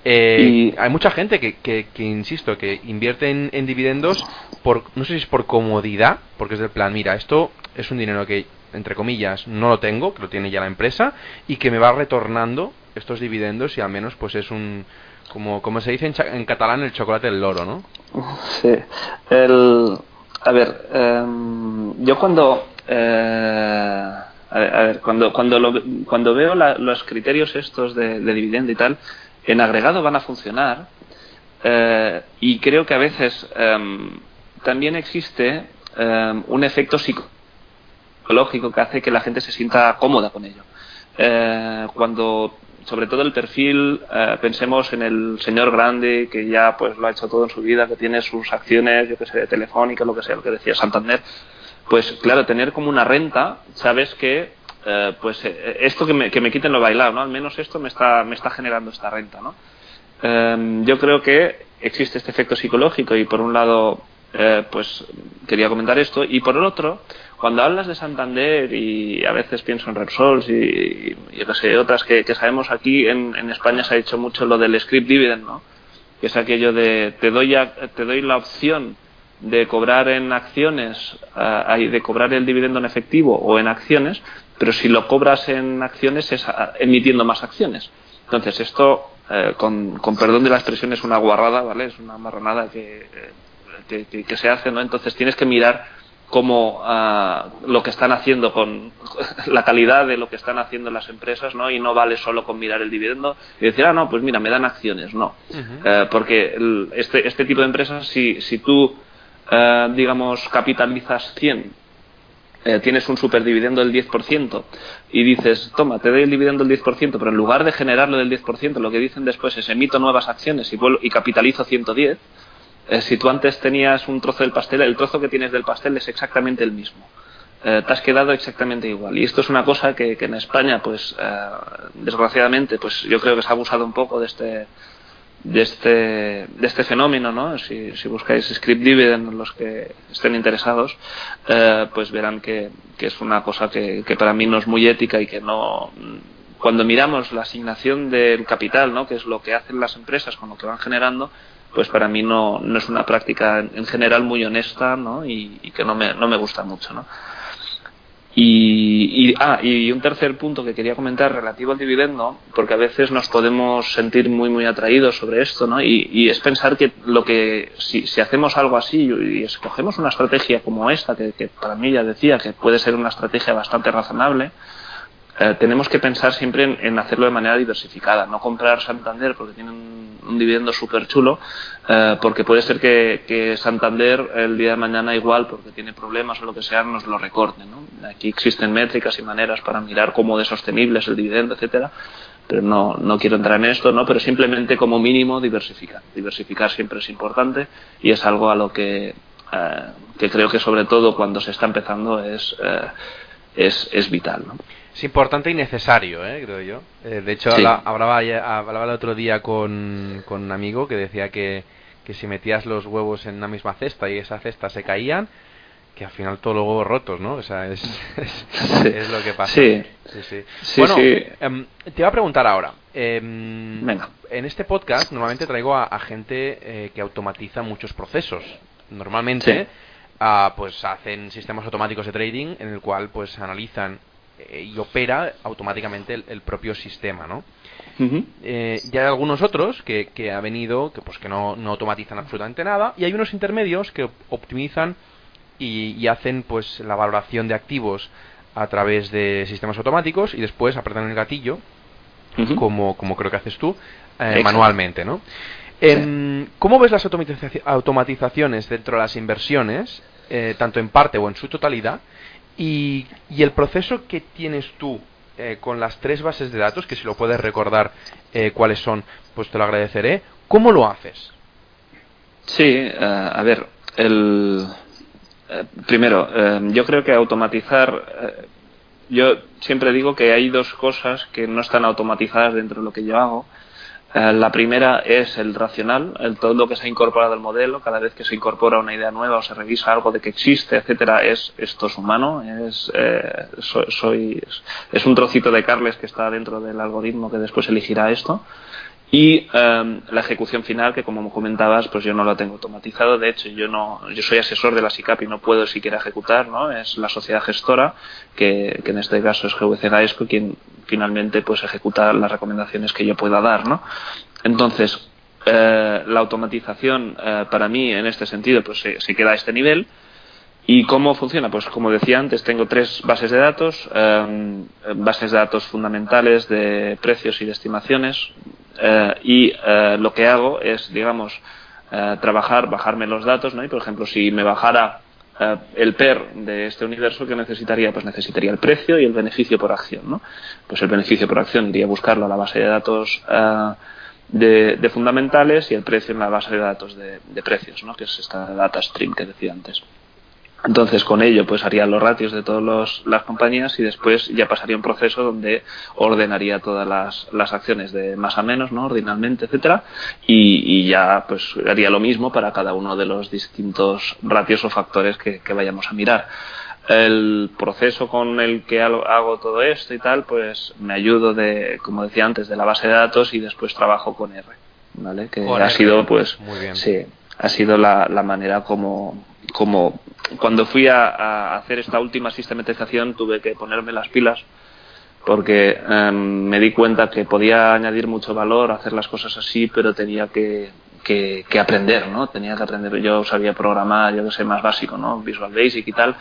Eh, Hay mucha gente que, que, que, insisto, que invierte en, en, dividendos por, no sé si es por comodidad, porque es del plan, mira, esto es un dinero que entre comillas, no lo tengo, que lo tiene ya la empresa, y que me va retornando estos dividendos y al menos pues es un, como, como se dice en, catalán, el chocolate del loro, ¿no? Sí. El, a ver, em, yo cuando... Eh, a ver, cuando, cuando, lo, cuando veo los criterios estos de, dividendo y tal, en agregado van a funcionar eh, y creo que a veces em, también existe em, un efecto psicológico que hace que la gente se sienta cómoda con ello. Eh, cuando sobre todo el perfil, eh, pensemos en el señor grande que ya pues lo ha hecho todo en su vida, que tiene sus acciones, yo que sé, de telefónica, lo que sea, lo que decía Santander, pues claro, tener como una renta, sabes que eh, pues esto que me, que me quiten lo bailado, ¿no? Al menos esto me está, me está generando esta renta, ¿no? yo creo que existe este efecto psicológico y por un lado pues quería comentar esto y por el otro cuando hablas de Santander y a veces pienso en Repsols y, yo sé, otras que, sabemos aquí en, España se ha hecho mucho lo del script dividend, ¿no? Que es aquello de te doy, te doy la opción de cobrar en acciones, uh, de cobrar el dividendo en efectivo o en acciones, pero si lo cobras en acciones es emitiendo más acciones. Entonces esto, eh, con, perdón de la expresión, es una guarrada, ¿vale? Es una marronada que, que, que se hace, ¿no? Entonces tienes que mirar como ah, lo que están haciendo con (laughs) la calidad de lo que están haciendo las empresas, ¿no? Y no vale solo con mirar el dividendo y decir, ah, no, pues mira, me dan acciones, no. Eh, porque este, este tipo de empresas, si, si tú, eh, digamos, capitalizas 100, eh, tienes un superdividendo del 10% y dices, toma, te doy el dividendo del 10%, pero en lugar de generarlo del 10%, lo que dicen después es emito nuevas acciones y, y capitalizo 110, eh, si tú antes tenías un trozo del pastel, el trozo que tienes del pastel es exactamente el mismo. Eh, te has quedado exactamente igual. Y esto es una cosa que, en España, pues, eh, desgraciadamente, pues yo creo que se ha abusado un poco de este, de este, de este fenómeno, ¿no? Si, buscáis script dividend, los que estén interesados, pues verán que, que, es una cosa que, que para mí no es muy ética y que no, cuando miramos la asignación del capital, ¿no? que es lo que hacen las empresas con lo que van generando, pues para mí no, no es una práctica en general muy honesta ¿no? y, que no me, no me gusta mucho. ¿no? Y, y, ah, y un tercer punto que quería comentar relativo al dividendo, porque a veces nos podemos sentir muy muy atraídos sobre esto, ¿no? Y, y es pensar que lo que si, si, hacemos algo así y escogemos una estrategia como esta, que, que para mí ya decía que puede ser una estrategia bastante razonable, eh, tenemos que pensar siempre en, hacerlo de manera diversificada, no comprar Santander porque tiene un, dividendo súper chulo, eh, porque puede ser que, Santander el día de mañana igual, porque tiene problemas o lo que sea, nos lo recorte. ¿no? Aquí existen métricas y maneras para mirar cómo de sostenible es el dividendo, etcétera, pero no, no quiero entrar en esto, ¿no? pero simplemente como mínimo diversificar. Diversificar siempre es importante y es algo a lo que, eh, que creo que sobre todo cuando se está empezando es, es, es vital. ¿no? Es importante y necesario, ¿eh? creo yo. Eh, de hecho, hablaba, hablaba, el otro día con, con un amigo que decía que, que, si metías los huevos en una misma cesta y esa cesta se caían, que al final todos los huevos rotos, ¿no? O sea, es, (laughs) es, lo que pasa. Sí. sí, bueno, em, te iba a preguntar ahora. Em, Venga. En este podcast normalmente traigo a, gente eh, que automatiza muchos procesos. Normalmente ah, pues hacen sistemas automáticos de trading en el cual pues analizan eh, y opera automáticamente el, propio sistema, ¿no? Eh, y hay algunos otros que, que ha venido que pues que no, no, automatizan absolutamente nada y hay unos intermedios que optimizan y, hacen pues la valoración de activos a través de sistemas automáticos y después apretan el gatillo como, como creo que haces tú eh, manualmente, ¿no? Em, ¿Cómo ves las automatizaciones dentro de las inversiones, tanto en parte o en su totalidad? Y, el proceso que tienes tú eh, con las tres bases de datos, que si lo puedes recordar eh, cuáles son, pues te lo agradeceré. ¿Cómo lo haces? Sí, eh, a ver, el, primero, yo creo que automatizar, yo siempre digo que hay dos cosas que no están automatizadas dentro de lo que yo hago. Eh, la primera es el racional, el todo lo que se ha incorporado al modelo, cada vez que se incorpora una idea nueva o se revisa algo de que existe, etcétera, es esto es humano, es, eh, soy, es, un trocito de Carles que está dentro del algoritmo que después elegirá esto. Y em, la ejecución final, que como comentabas, pues yo no la tengo automatizado. De hecho, yo no, yo soy asesor de la SICAP y no puedo siquiera ejecutar, ¿no? Es la sociedad gestora, que, que en este caso es GVC Gaesco, quien finalmente pues ejecuta las recomendaciones que yo pueda dar, ¿no? Entonces, eh, la automatización eh, para mí en este sentido pues se, queda a este nivel. ¿Y cómo funciona? Pues como decía antes, tengo tres bases de datos, em, bases de datos fundamentales de precios y de estimaciones, eh, y eh, lo que hago es, digamos, eh, trabajar, bajarme los datos, ¿no? Y por ejemplo, si me bajara el PER de este universo, ¿qué necesitaría? Pues necesitaría el precio y el beneficio por acción, ¿no? Pues el beneficio por acción iría a buscarlo a la base de datos de, fundamentales y el precio en la base de datos de, de precios, ¿no? Que es esta data stream que decía antes. Entonces, con ello, pues haría los ratios de todas las compañías y después ya pasaría un proceso donde ordenaría todas las, acciones de más a menos, ¿no? Ordinalmente, etcétera, y, ya pues haría lo mismo para cada uno de los distintos ratios o factores que, vayamos a mirar. El proceso con el que hago todo esto y tal, pues me ayudo de, como decía antes, de la base de datos y después trabajo con R, ¿vale? Que ha sido, pues, sí, ha sido la, manera como, cuando fui a, hacer esta última sistematización tuve que ponerme las pilas porque em, me di cuenta que podía añadir mucho valor, hacer las cosas así, pero tenía que, que, aprender, ¿no? Tenía que aprender. Yo sabía programar, yo que sé, más básico, ¿no? Visual Basic y tal,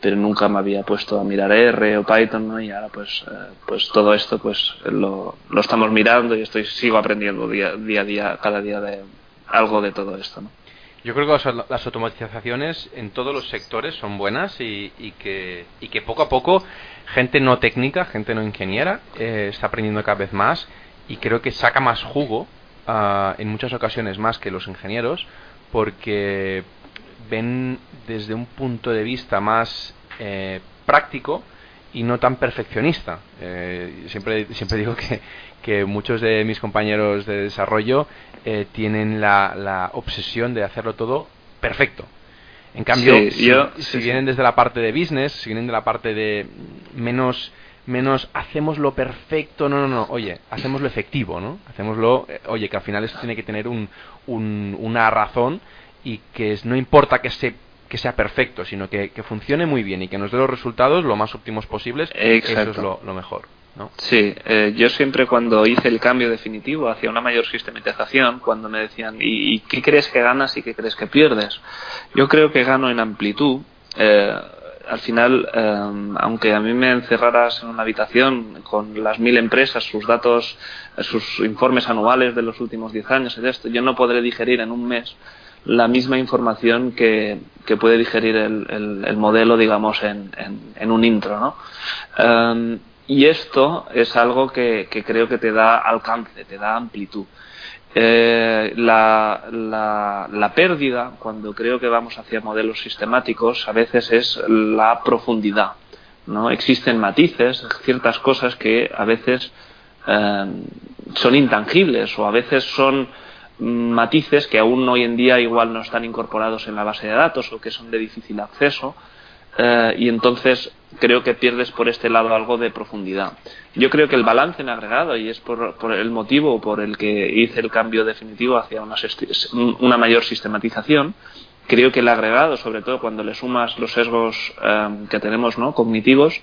pero nunca me había puesto a mirar R o Python, ¿no? Y ahora, pues, eh, pues todo esto, pues, lo, lo estamos mirando y estoy, sigo aprendiendo día, día a día, cada día de algo de todo esto, ¿no? Yo creo que las automatizaciones en todos los sectores son buenas y, que, y que poco a poco gente no técnica, gente no ingeniera, eh, está aprendiendo cada vez más y creo que saca más jugo ah, en muchas ocasiones más que los ingenieros porque ven desde un punto de vista más eh, práctico y no tan perfeccionista. Eh, siempre, siempre digo que muchos de mis compañeros de desarrollo eh, tienen la, la, obsesión de hacerlo todo perfecto. En cambio, si, vienen desde la parte de business, si vienen de la parte de menos menos hacemos lo perfecto, no, no, no, oye, hacemos lo efectivo, ¿no? Hacemoslo, eh, oye, que al final esto tiene que tener un, una razón y que no importa que, se, que sea perfecto, sino que, que, funcione muy bien y que nos dé los resultados lo más óptimos posibles, eso es lo, lo mejor. Sí, eh, yo siempre cuando hice el cambio definitivo hacia una mayor sistematización, cuando me decían, ¿y, qué crees que ganas y qué crees que pierdes? Yo creo que gano en amplitud. Eh, al final, eh, aunque a mí me encerraras en una habitación con las mil empresas, sus datos, sus informes anuales de los últimos diez años y de esto, yo no podré digerir en un mes la misma información que, puede digerir el, el, modelo, digamos, en, un intro, ¿no? Y esto es algo que, creo que te da alcance, te da amplitud. Eh, la, la, pérdida, cuando creo que vamos hacia modelos sistemáticos, a veces es la profundidad. ¿no? Existen matices, ciertas cosas que a veces eh, son intangibles o a veces son matices que aún hoy en día igual no están incorporados en la base de datos o que son de difícil acceso eh, y entonces creo que pierdes por este lado algo de profundidad. Yo creo que el balance en agregado, y es por, el motivo por el que hice el cambio definitivo hacia una, una mayor sistematización, creo que el agregado, sobre todo cuando le sumas los sesgos em, que tenemos ¿no? cognitivos,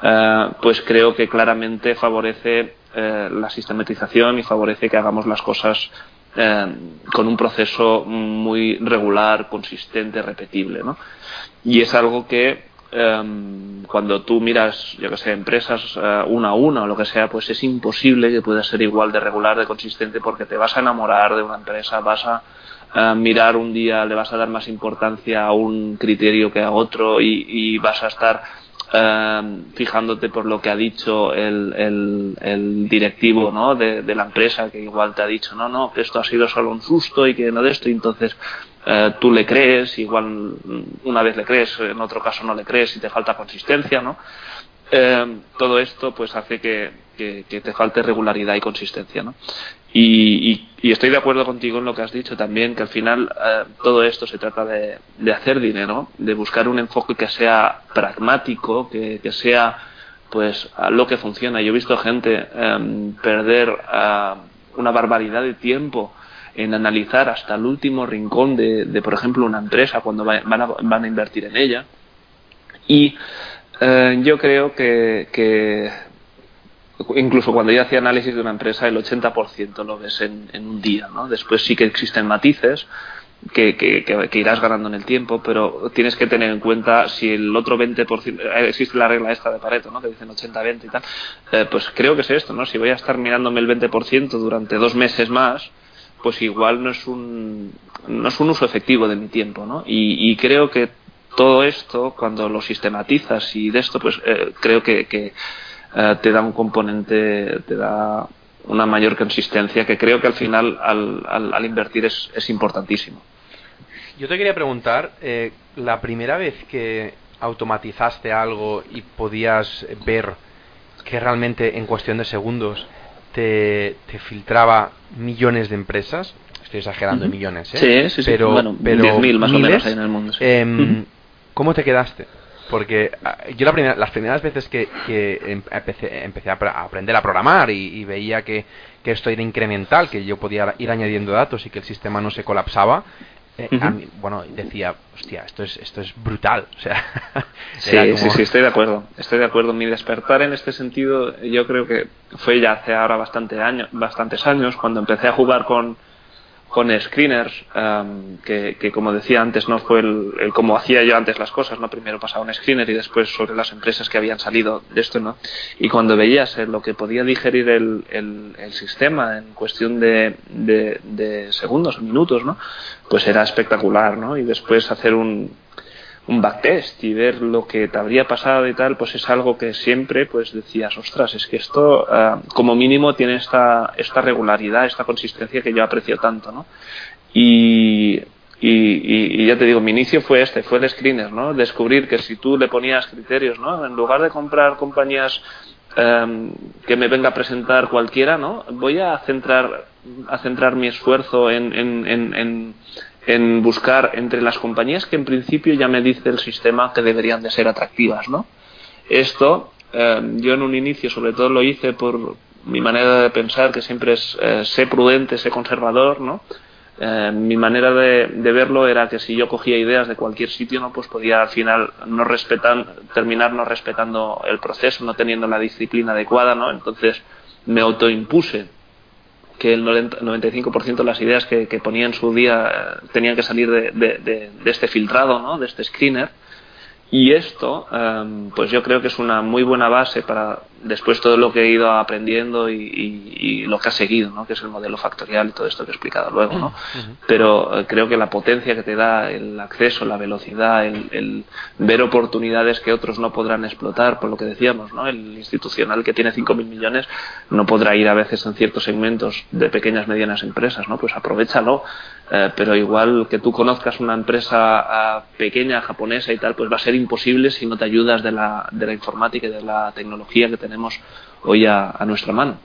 eh, pues creo que claramente favorece eh, la sistematización y favorece que hagamos las cosas em, con un proceso muy regular, consistente, repetible. ¿no? Y es algo que em, cuando tú miras, yo que sé, empresas eh, una a una o lo que sea, pues es imposible que pueda ser igual de regular, de consistente, porque te vas a enamorar de una empresa, vas a mirar un día, le vas a dar más importancia a un criterio que a otro y, vas a estar eh, fijándote por lo que ha dicho el, directivo ¿no? de, la empresa, que igual te ha dicho, no, no, que esto ha sido solo un susto y que no de esto, y entonces eh, tú le crees, igual una vez le crees, en otro caso no le crees y te falta consistencia, ¿no? Eh, todo esto pues hace que, te falte regularidad y consistencia. ¿no? Y, estoy de acuerdo contigo en lo que has dicho también, que al final eh, todo esto se trata de, hacer dinero, de buscar un enfoque que sea pragmático, que, sea pues lo que funciona. Yo he visto gente em, perder una barbaridad de tiempo en analizar hasta el último rincón de, por ejemplo, una empresa cuando van a, van a invertir en ella. Y eh, yo creo que, que incluso cuando yo hacía análisis de una empresa, el 80% lo ves en, un día, ¿no? Después sí que existen matices que, que, irás ganando en el tiempo, pero tienes que tener en cuenta si el otro 20%, eh, existe la regla esta de Pareto, ¿no? Que dicen 80-20 y tal, eh, pues creo que es esto, ¿no? Si voy a estar mirándome el 20% durante dos meses más, pues igual no es un, no es un uso efectivo de mi tiempo, ¿no? Y, creo que todo esto, cuando lo sistematizas y de esto, pues eh, creo que, eh, te da un componente, te da una mayor consistencia que creo que al final al, al, invertir es, es, importantísimo. Yo te quería preguntar, eh, la primera vez que automatizaste algo y podías ver que realmente en cuestión de segundos te, te filtraba millones de empresas, estoy exagerando en millones, ¿eh? Sí, sí, sí. Pero, bueno, pero 10.000 más o menos hay en el mundo. Em, ¿Cómo te quedaste? Porque ah, yo la primera, las primeras veces que, em, empecé, a, aprender a programar y, veía que, esto era incremental, que yo podía ir añadiendo datos y que el sistema no se colapsaba, eh, bueno, decía, hostia, esto es, esto es brutal. O sea, (laughs) sí, sí, sí, estoy de acuerdo. Estoy de acuerdo. Mi despertar en este sentido, yo creo que fue ya hace ahora bastante años, bastantes años, cuando empecé a jugar con, con screeners, que, como decía antes, no fue el, como hacía yo antes las cosas, ¿no? Primero pasaba un screener y después sobre las empresas que habían salido de esto, ¿no? Y cuando veías lo que podía digerir el, el, sistema en cuestión de, de, de segundos o minutos, ¿no? Pues era espectacular, ¿no? Y después hacer un, un backtest y ver lo que te habría pasado y tal, pues es algo que siempre pues decías, ostras, es que esto ah, como mínimo tiene esta, esta regularidad, esta consistencia que yo aprecio tanto, ¿no? Y, y, ya te digo, mi inicio fue este, fue el screener, ¿no? Descubrir que si tú le ponías criterios, ¿no? En lugar de comprar compañías em, que me venga a presentar cualquiera, ¿no? Voy a centrar, a centrar mi esfuerzo en, en, en en buscar entre las compañías que en principio ya me dice el sistema que deberían de ser atractivas, ¿no? Esto eh, yo en un inicio sobre todo lo hice por mi manera de pensar que siempre es eh, sé prudente, sé conservador, ¿no? Eh, mi manera de, verlo era que si yo cogía ideas de cualquier sitio, no pues podía al final no respetar, terminar no respetando el proceso, no teniendo la disciplina adecuada, ¿no? Entonces me autoimpuse que el 95% de las ideas que, ponía en su día eh, tenían que salir de, de, este filtrado, ¿no? de este screener. Y esto, em, pues yo creo que es una muy buena base para después todo lo que he ido aprendiendo y, lo que ha seguido, ¿no? que es el modelo factorial y todo esto que he explicado luego. ¿no? Pero eh, creo que la potencia que te da el acceso, la velocidad, el, ver oportunidades que otros no podrán explotar, por lo que decíamos, ¿no? el institucional que tiene 5.000 millones no podrá ir a veces en ciertos segmentos de pequeñas, medianas empresas, ¿no? pues aprovechalo. Eh, pero igual que tú conozcas una empresa uh, pequeña, japonesa y tal, pues va a ser imposible si no te ayudas de la, de la informática y de la tecnología que tenemos hoy a, nuestra mano.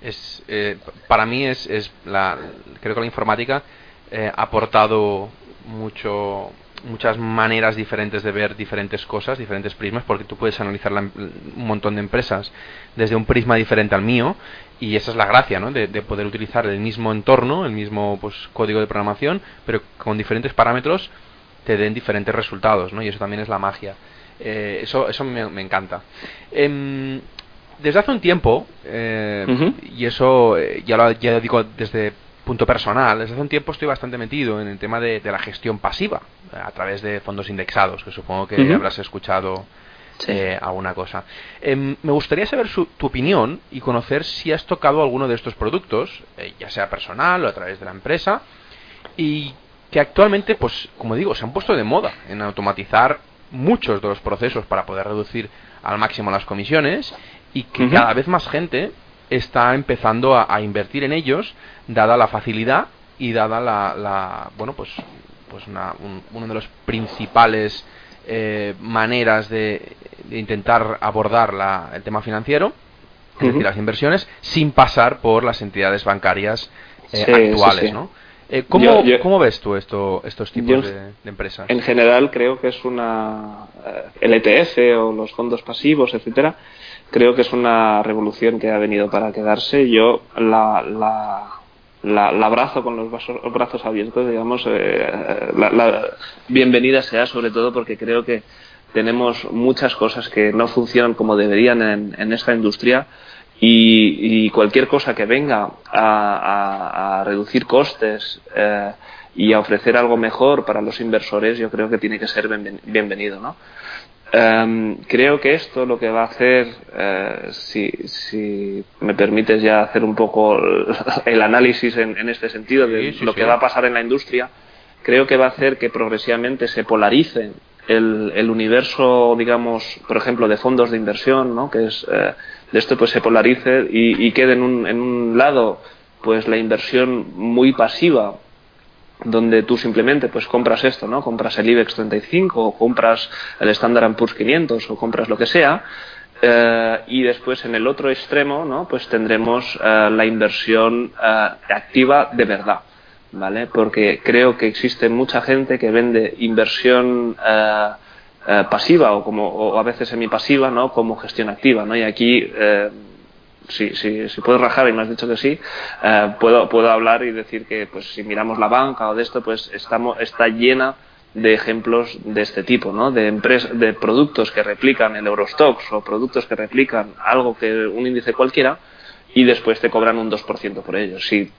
Es, eh, para mí es, es la, creo que la informática eh, ha aportado mucho muchas maneras diferentes de ver diferentes cosas, diferentes prismas, porque tú puedes analizar un montón de empresas desde un prisma diferente al mío y esa es la gracia, ¿no? De, poder utilizar el mismo entorno, el mismo pues, código de programación, pero con diferentes parámetros te den diferentes resultados, ¿no? Y eso también es la magia. Eh, eso eso me, encanta. Em, desde hace un tiempo, eh, y eso eh, ya lo ya digo desde punto personal, desde hace un tiempo estoy bastante metido en el tema de, la gestión pasiva a través de fondos indexados, que supongo que habrás escuchado eh, alguna cosa. Em, me gustaría saber tu opinión y conocer si has tocado alguno de estos productos, eh, ya sea personal o a través de la empresa, y que actualmente, pues, como digo, se han puesto de moda en automatizar muchos de los procesos para poder reducir al máximo las comisiones y que cada vez más gente está empezando a, invertir en ellos, dada la facilidad y dada la, bueno, pues, pues uno de los principales eh, maneras de, intentar abordar el tema financiero, es decir, las inversiones, sin pasar por las entidades bancarias eh, actuales, ¿no? Eh, ¿cómo, ves tú esto, estos tipos de, empresas? En general creo que es una... el ETF o los fondos pasivos, etcétera, creo que es una revolución que ha venido para quedarse. Yo la, la, abrazo con los brazos, abiertos, digamos, eh, la, bienvenida sea sobre todo porque creo que tenemos muchas cosas que no funcionan como deberían en, esta industria y, cualquier cosa que venga a, reducir costes eh, y a ofrecer algo mejor para los inversores, yo creo que tiene que ser bienvenido, ¿no? Em, creo que esto lo que va a hacer, eh, si, si, me permites ya hacer un poco (laughs) el análisis en, este sentido de lo que va a pasar en la industria, creo que va a hacer que progresivamente se polarice el, el universo, digamos, por ejemplo, de fondos de inversión, ¿no? que es eh, de esto pues se polarice y, y quede en un, en un lado pues la inversión muy pasiva donde tú simplemente pues compras esto, ¿no? Compras el IBEX 35 o compras el Standard Poor's 500 o compras lo que sea eh, y después en el otro extremo, ¿no? Pues tendremos eh, la inversión eh, activa de verdad, ¿vale? Porque creo que existe mucha gente que vende inversión pasiva o como o a veces semipasiva, ¿no? Como gestión activa, ¿no? Y aquí si, si, si puedo rajar y me has dicho que sí, eh, puedo, puedo hablar y decir que pues si miramos la banca o de esto, pues estamos, está llena de ejemplos de este tipo, ¿no? De empresas, de productos que replican el Eurostox o productos que replican algo que un índice cualquiera y después te cobran un 2% por ello. Si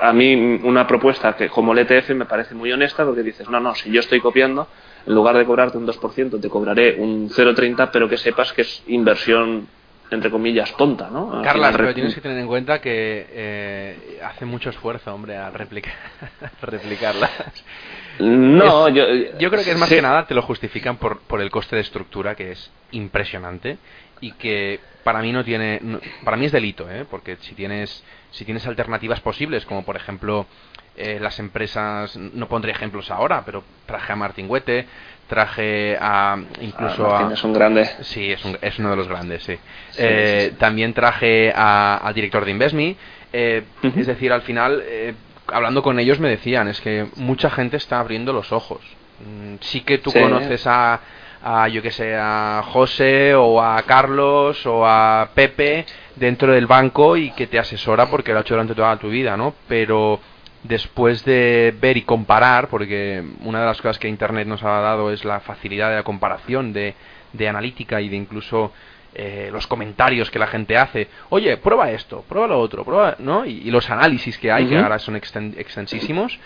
a mí una propuesta que como el ETF me parece muy honesta porque dices, no, no, si yo estoy copiando, en lugar de cobrarte un 2%, te cobraré un 0,30, pero que sepas que es inversión entre comillas, tonta, ¿no? Carla, pero tienes que tener en cuenta que eh, hace mucho esfuerzo, hombre, a replicar, (laughs) replicarlas. No, yo, yo creo que es más que nada te lo justifican por, por el coste de estructura, que es impresionante y que para mí no tiene, para mí es delito, ¿eh? Porque si tienes, si tienes alternativas posibles, como por ejemplo eh, las empresas, no pondré ejemplos ahora, pero traje a Martin Huete, traje a incluso ah, a es un grande. Sí es, es uno de los grandes sí, eh, también traje al director de Investme eh, es decir al final eh, hablando con ellos me decían es que mucha gente está abriendo los ojos mm, sí que tú conoces a, a yo que sé a José o a Carlos o a Pepe dentro del banco y que te asesora porque lo ha hecho durante toda tu vida no pero después de ver y comparar, porque una de las cosas que Internet nos ha dado es la facilidad de la comparación, de, de analítica y de incluso eh, los comentarios que la gente hace. Oye, prueba esto, prueba lo otro, prueba, ¿no? Y, los análisis que hay, que ahora son extensísimos,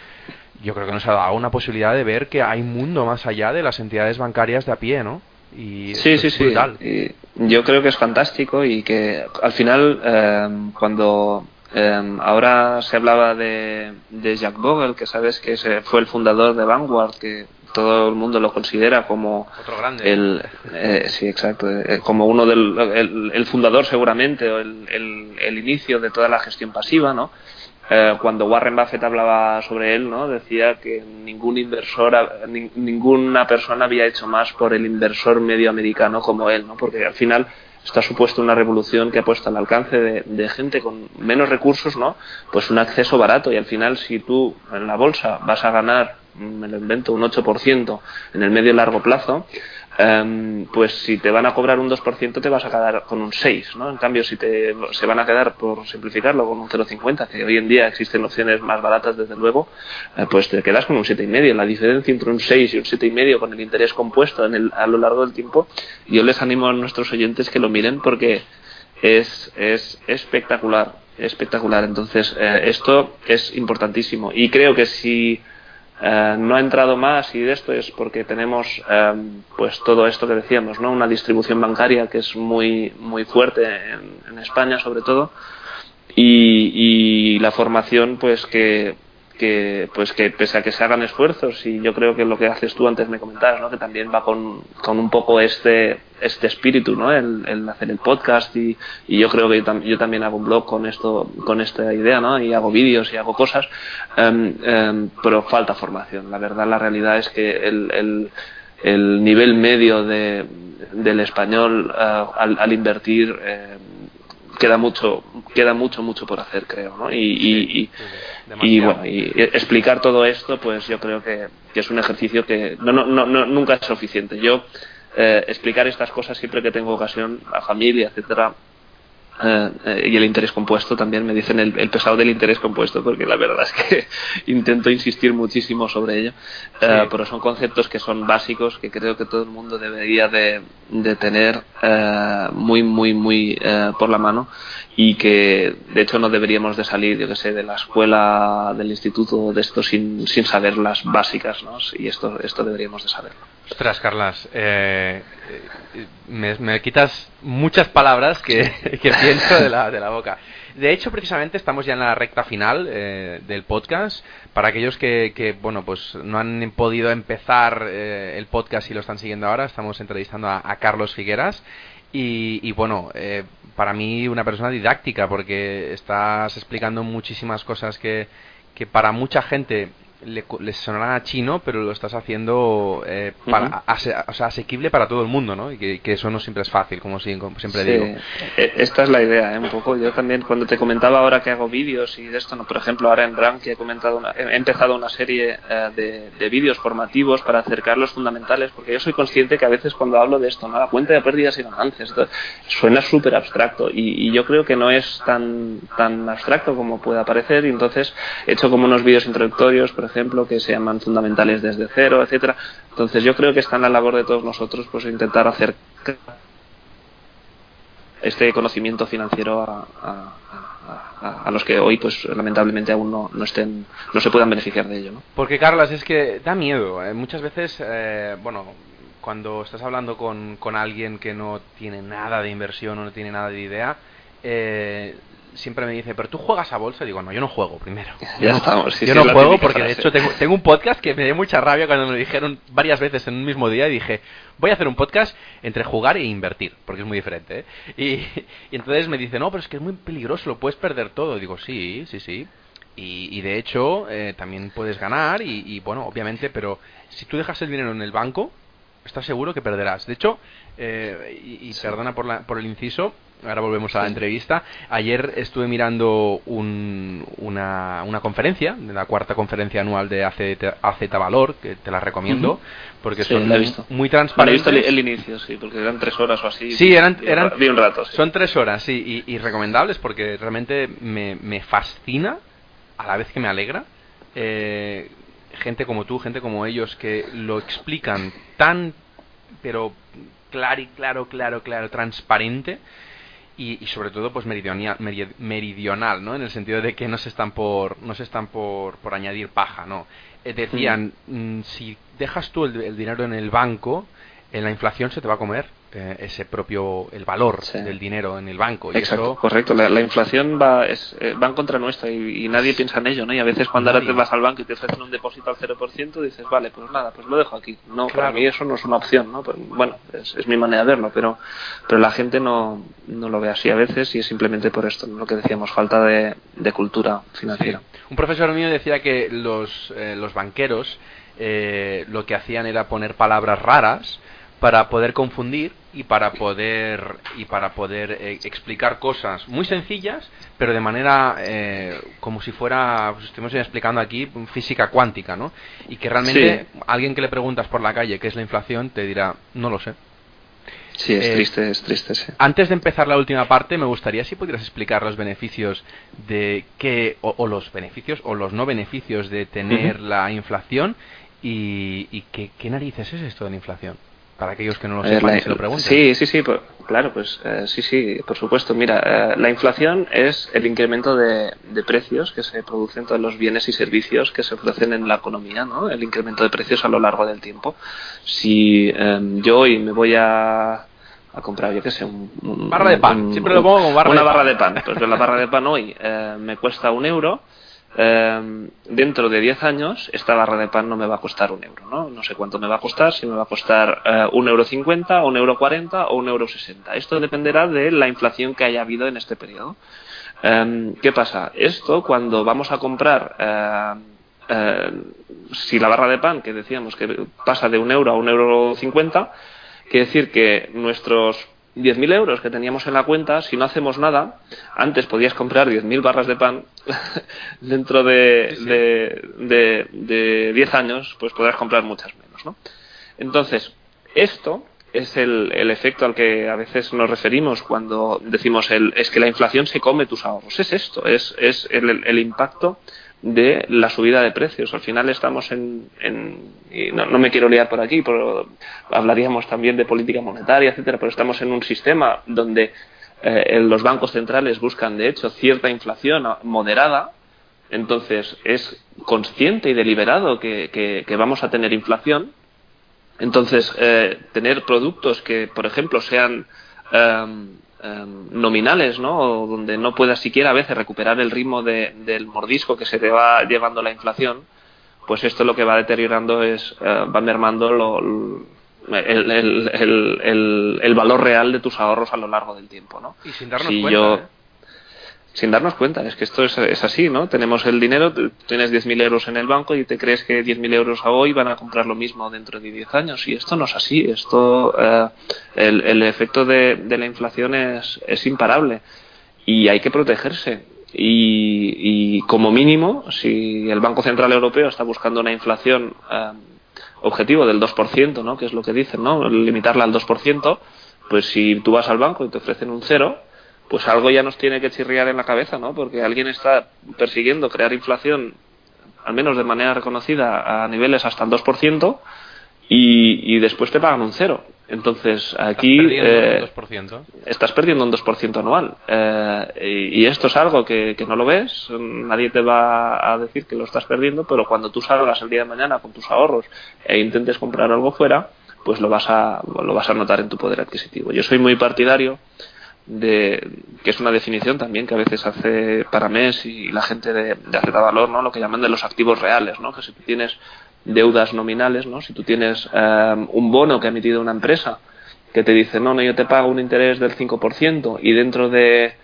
yo creo que nos ha dado una posibilidad de ver que hay un mundo más allá de las entidades bancarias de a pie, ¿no? Y sí, sí, sí. yo creo que es fantástico y que al final, eh, cuando Em, ahora se hablaba de, de Jack Bogle, que sabes que fue el fundador de Vanguard, que todo el mundo lo considera como Otro grande. el eh, sí exacto eh, como uno del el, fundador seguramente o el, el, inicio de toda la gestión pasiva no eh, cuando Warren Buffett hablaba sobre él no decía que ningún inversor ninguna persona había hecho más por el inversor medio americano como él no porque al final esto ha supuesto una revolución que ha puesto al alcance de, gente con menos recursos, ¿no? Pues un acceso barato y al final si tú en la bolsa vas a ganar, me lo invento, un 8% en el medio y largo plazo, em, pues si te van a cobrar un 2% te vas a quedar con un 6, ¿no? En cambio, si te, se van a quedar, por simplificarlo, con un 0,50, que hoy en día existen opciones más baratas, desde luego, eh, pues te quedas con un 7,5. La diferencia entre un 6 y un 7,5 con el interés compuesto en el, a lo largo del tiempo, yo les animo a nuestros oyentes que lo miren porque es, es espectacular, espectacular. Entonces, eh, esto es importantísimo. Y creo que si eh, no ha entrado más y de esto es porque tenemos eh, pues todo esto que decíamos, ¿no? Una distribución bancaria que es muy, muy fuerte en, España sobre todo y, y la formación pues que que pues que pese a que se hagan esfuerzos y yo creo que lo que haces tú antes me comentabas ¿no? que también va con, con un poco este este espíritu ¿no? el, hacer el podcast y, y yo creo que yo, también hago un blog con esto con esta idea ¿no? y hago vídeos y hago cosas em, em, pero falta formación la verdad la realidad es que el, el, el nivel medio de, del español al, al, invertir eh, queda mucho queda mucho mucho por hacer creo ¿no? y, y, bueno y explicar todo esto pues yo creo que, es un ejercicio que no, no, no, nunca es suficiente yo eh, explicar estas cosas siempre que tengo ocasión a familia etcétera eh, eh, y el interés compuesto también me dicen el, pesado del interés compuesto porque la verdad (laughs) es que intento insistir muchísimo sobre ello. Eh, pero son conceptos que son básicos que creo que todo el mundo debería de, de tener muy muy muy por la mano y que de hecho no deberíamos de salir yo que sé de la escuela del instituto de esto sin, sin saber las básicas ¿no? y esto esto deberíamos de saberlo Ostras, Carlas, eh, me, quitas muchas palabras (laughs) que, pienso de la, de la, boca. De hecho, precisamente estamos ya en la recta final eh, del podcast. Para aquellos que, bueno, pues no han podido empezar eh, el podcast y lo están siguiendo ahora, estamos entrevistando a, Carlos Figueras. Y, bueno, para mí una persona didáctica porque estás explicando muchísimas cosas que, que para mucha gente le, les sonará chino, pero lo estás haciendo eh, para, o sea, asequible para todo el mundo, ¿no? Y que, eso no siempre es fácil, como, siempre digo. E, esta es la idea, ¿eh? un poco. Yo también, cuando te comentaba ahora que hago vídeos y de esto, ¿no? por ejemplo, ahora en Rank he, comentado he empezado una serie eh, de, vídeos formativos para acercar los fundamentales, porque yo soy consciente que a veces cuando hablo de esto, ¿no? la cuenta de pérdidas y ganancias, suena súper abstracto y, y, yo creo que no es tan, tan abstracto como puede parecer y entonces he hecho como unos vídeos introductorios, por ejemplo, que se llaman fundamentales desde cero, etcétera. Entonces yo creo que está en la labor de todos nosotros pues intentar hacer este conocimiento financiero a, los que hoy pues lamentablemente aún no, no, estén no se puedan beneficiar de ello ¿no? porque Carlas es que da miedo ¿eh? muchas veces eh, bueno cuando estás hablando con, con alguien que no tiene nada de inversión o no tiene nada de idea eh, siempre me dice, pero tú juegas a bolsa. Y digo, no, yo no juego primero. Ya estamos. yo no juego porque de hecho tengo, tengo, un podcast que me dio mucha rabia cuando me lo dijeron varias veces en un mismo día y dije, voy a hacer un podcast entre jugar e invertir, porque es muy diferente. ¿eh? Y, entonces me dice, no, pero es que es muy peligroso, lo puedes perder todo. Y digo, sí, sí, sí. Y, de hecho eh, también puedes ganar y, bueno, obviamente, pero si tú dejas el dinero en el banco, estás seguro que perderás. De hecho, eh, y, perdona por, la, por el inciso, ahora volvemos a la entrevista. Ayer estuve mirando una, una, conferencia, de la cuarta conferencia anual de AZ, Valor, que te la recomiendo, porque son muy transparentes. he visto el, inicio, sí, porque eran tres horas o así. Sí, eran, eran vi un rato. Son tres horas, sí, y, recomendables porque realmente me, me, fascina, a la vez que me alegra, eh, gente como tú, gente como ellos, que lo explican tan, pero claro, claro, claro, claro, transparente y, sobre todo pues meridional, meridional, ¿no? En el sentido de que no se están por no se están por, por añadir paja, ¿no? Eh, decían, mm, si dejas tú el, dinero en el banco, en la inflación se te va a comer eh, ese propio el valor del dinero en el banco. Y Exacto, correcto. La, inflación va, es, eh, va en contra nuestra y, nadie piensa en ello, ¿no? Y a veces cuando ahora te vas al banco y te ofrecen un depósito al 0%, dices, vale, pues nada, pues lo dejo aquí. No, para mí eso no es una opción, ¿no? Pues, bueno, es, mi manera de verlo, pero, pero la gente no, no lo ve así a veces y es simplemente por esto, lo que decíamos, falta de, de cultura financiera. Un profesor mío decía que los, eh, los banqueros lo que hacían era poner palabras raras para poder confundir y para poder y para poder eh, explicar cosas muy sencillas pero de manera eh, como si fuera pues, estemos explicando aquí física cuántica no y que realmente alguien que le preguntas por la calle qué es la inflación te dirá no lo sé Sí, es eh, triste, es triste, sí. Antes de empezar la última parte, me gustaría si pudieras explicar los beneficios de que, o, los beneficios o los no beneficios de tener la inflación y, y qué, qué narices es esto de la inflación para aquellos que no lo sepan y se lo pregunten. Sí, sí, sí, claro, pues eh, sí, sí, por supuesto. Mira, eh, la inflación es el incremento de, precios que se producen todos los bienes y servicios que se ofrecen en la economía, ¿no? El incremento de precios a lo largo del tiempo. Si em, yo hoy me voy a, a comprar, yo qué sé, un, barra de pan. Siempre lo pongo como barra una de barra de pan. Pues la barra de pan hoy eh, me cuesta un euro Em, dentro de 10 años esta barra de pan no me va a costar un euro, ¿no? No sé cuánto me va a costar, si me va a costar eh, un euro cincuenta, un euro cuarenta o un euro sesenta. Esto dependerá de la inflación que haya habido en este periodo. Em, ¿Qué pasa? Esto cuando vamos a comprar, eh, si la barra de pan, que decíamos que pasa de un euro a un euro cincuenta, quiere decir que nuestros 10.000 euros que teníamos en la cuenta, si no hacemos nada, antes podías comprar 10.000 barras de pan, (laughs) dentro de, de, de, 10 años, pues podrás comprar muchas menos. ¿no? Entonces, esto es el, el, efecto al que a veces nos referimos cuando decimos el, es que la inflación se come tus ahorros. Es esto, es, es el, el impacto de la subida de precios. Al final estamos en, y no, me quiero liar por aquí, pero hablaríamos también de política monetaria, etcétera, pero estamos en un sistema donde eh, los bancos centrales buscan, de hecho, cierta inflación moderada. Entonces es consciente y deliberado que, vamos a tener inflación. Entonces, eh, tener productos que, por ejemplo, sean Em, nominales, ¿no? donde no puedas siquiera a veces recuperar el ritmo del mordisco que se te va llevando la inflación, pues esto lo que va deteriorando es, eh, va mermando lo, el, el, el, valor real de tus ahorros a lo largo del tiempo, ¿no? Y sin darnos cuenta, yo, ¿eh? Sin darnos cuenta. Es que esto es, así, ¿no? Tenemos el dinero, tienes 10.000 euros en el banco y te crees que 10.000 euros a hoy van a comprar lo mismo dentro de 10 años. Y esto no es así. Esto, eh, el, efecto de, la inflación es, es imparable y hay que protegerse. Y, como mínimo, si el Banco Central Europeo está buscando una inflación eh, objetivo del 2%, ¿no? que es lo que dicen, ¿no? limitarla al 2%, pues si tú vas al banco y te ofrecen un cero, pues algo ya nos tiene que chirriar en la cabeza, ¿no? Porque alguien está persiguiendo crear inflación, al menos de manera reconocida, a niveles hasta el 2%, y, y después te pagan un cero. Entonces, aquí estás perdiendo, un 2%. Eh, estás perdiendo un 2% anual. Eh, y, esto es algo que, que, no lo ves, nadie te va a decir que lo estás perdiendo, pero cuando tú salgas el día de mañana con tus ahorros e intentes comprar algo fuera, pues lo vas a, lo vas a notar en tu poder adquisitivo. Yo soy muy partidario de que es una definición también que a veces hace para mes y la gente de, de Valor, ¿no? Lo que llaman de los activos reales, ¿no? Que si tú tienes deudas nominales, ¿no? Si tú tienes eh, un bono que ha emitido una empresa que te dice, no, no, yo te pago un interés del 5% y dentro de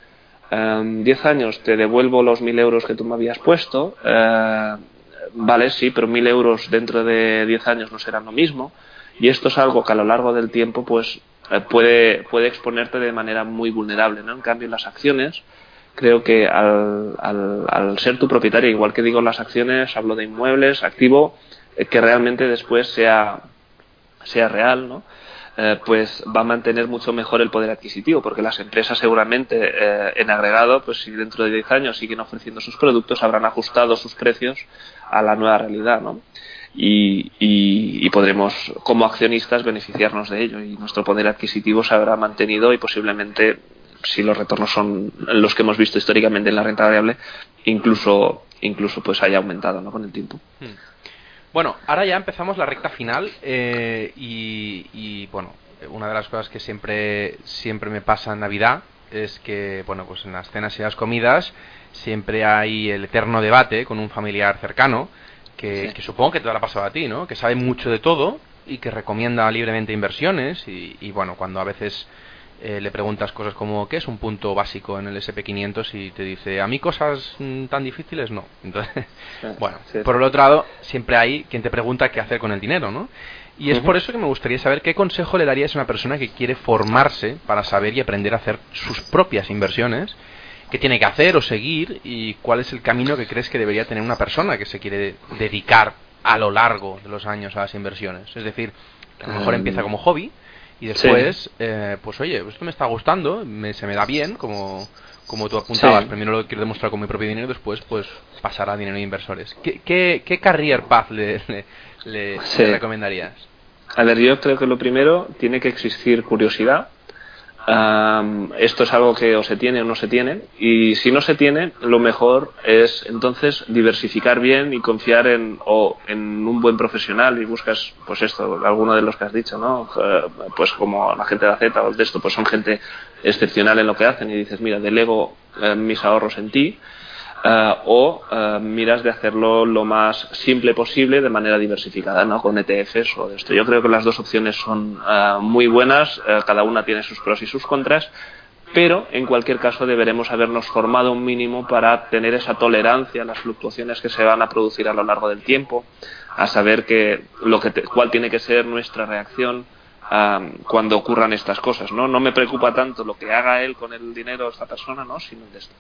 eh, 10 años te devuelvo los 1.000 euros que tú me habías puesto, eh, vale, sí, pero 1.000 euros dentro de 10 años no serán lo mismo. Y esto es algo que a lo largo del tiempo, pues, puede, puede exponerte de manera muy vulnerable. ¿no? En cambio, las acciones, creo que al, al, ser tu propietario, igual que digo las acciones, hablo de inmuebles, activo, eh, que realmente después sea, sea real, ¿no? Eh, pues va a mantener mucho mejor el poder adquisitivo, porque las empresas seguramente en agregado, pues si dentro de 10 años siguen ofreciendo sus productos, habrán ajustado sus precios a la nueva realidad, ¿no? Y, y, podremos como accionistas beneficiarnos de ello y nuestro poder adquisitivo se habrá mantenido y posiblemente si los retornos son los que hemos visto históricamente en la renta variable incluso incluso pues haya aumentado ¿no? con el tiempo hmm. bueno ahora ya empezamos la recta final eh, y, y, bueno una de las cosas que siempre siempre me pasa en Navidad es que bueno pues en las cenas y las comidas siempre hay el eterno debate con un familiar cercano que, supongo que te habrá pasado a ti, ¿no? Que sabe mucho de todo y que recomienda libremente inversiones y, bueno, cuando a veces eh, le preguntas cosas como ¿qué es un punto básico en el SP500? y te dice a mí cosas mm, tan difíciles no. (laughs) Entonces, bueno, por el otro lado, siempre hay quien te pregunta qué hacer con el dinero, ¿no? Y es por eso que me gustaría saber qué consejo le darías a una persona que quiere formarse para saber y aprender a hacer sus propias inversiones, qué tiene que hacer o seguir y cuál es el camino que crees que debería tener una persona que se quiere dedicar a lo largo de los años a las inversiones. Es decir, a lo mejor empieza como hobby y después, eh, pues oye, esto me está gustando, me, se me da bien, como, como tú apuntabas. Primero lo quiero demostrar con mi propio dinero, después pues pasar a dinero de inversores. ¿Qué, qué, qué career path le, le, recomendarías? A ver, yo creo que lo primero tiene que existir curiosidad. Esto es algo que o se tiene o no se tiene. Y si no se tiene, lo mejor es entonces diversificar bien y confiar en, o en un buen profesional y buscas, pues esto, alguno de los que has dicho, ¿no? Eh, pues como la gente de la Z o de esto, pues son gente excepcional en lo que hacen y dices, mira, delego eh, mis ahorros en ti eh, o eh, miras de hacerlo lo más simple posible de manera diversificada, ¿no? Con ETFs o esto. Yo creo que las dos opciones son eh, muy buenas, cada una tiene sus pros y sus contras, pero en cualquier caso deberemos habernos formado un mínimo para tener esa tolerancia a las fluctuaciones que se van a producir a lo largo del tiempo, a saber que lo que cuál tiene que ser nuestra reacción cuando ocurran estas cosas, ¿no? No me preocupa tanto lo que haga él con el dinero esta persona, ¿no? Sino de esto.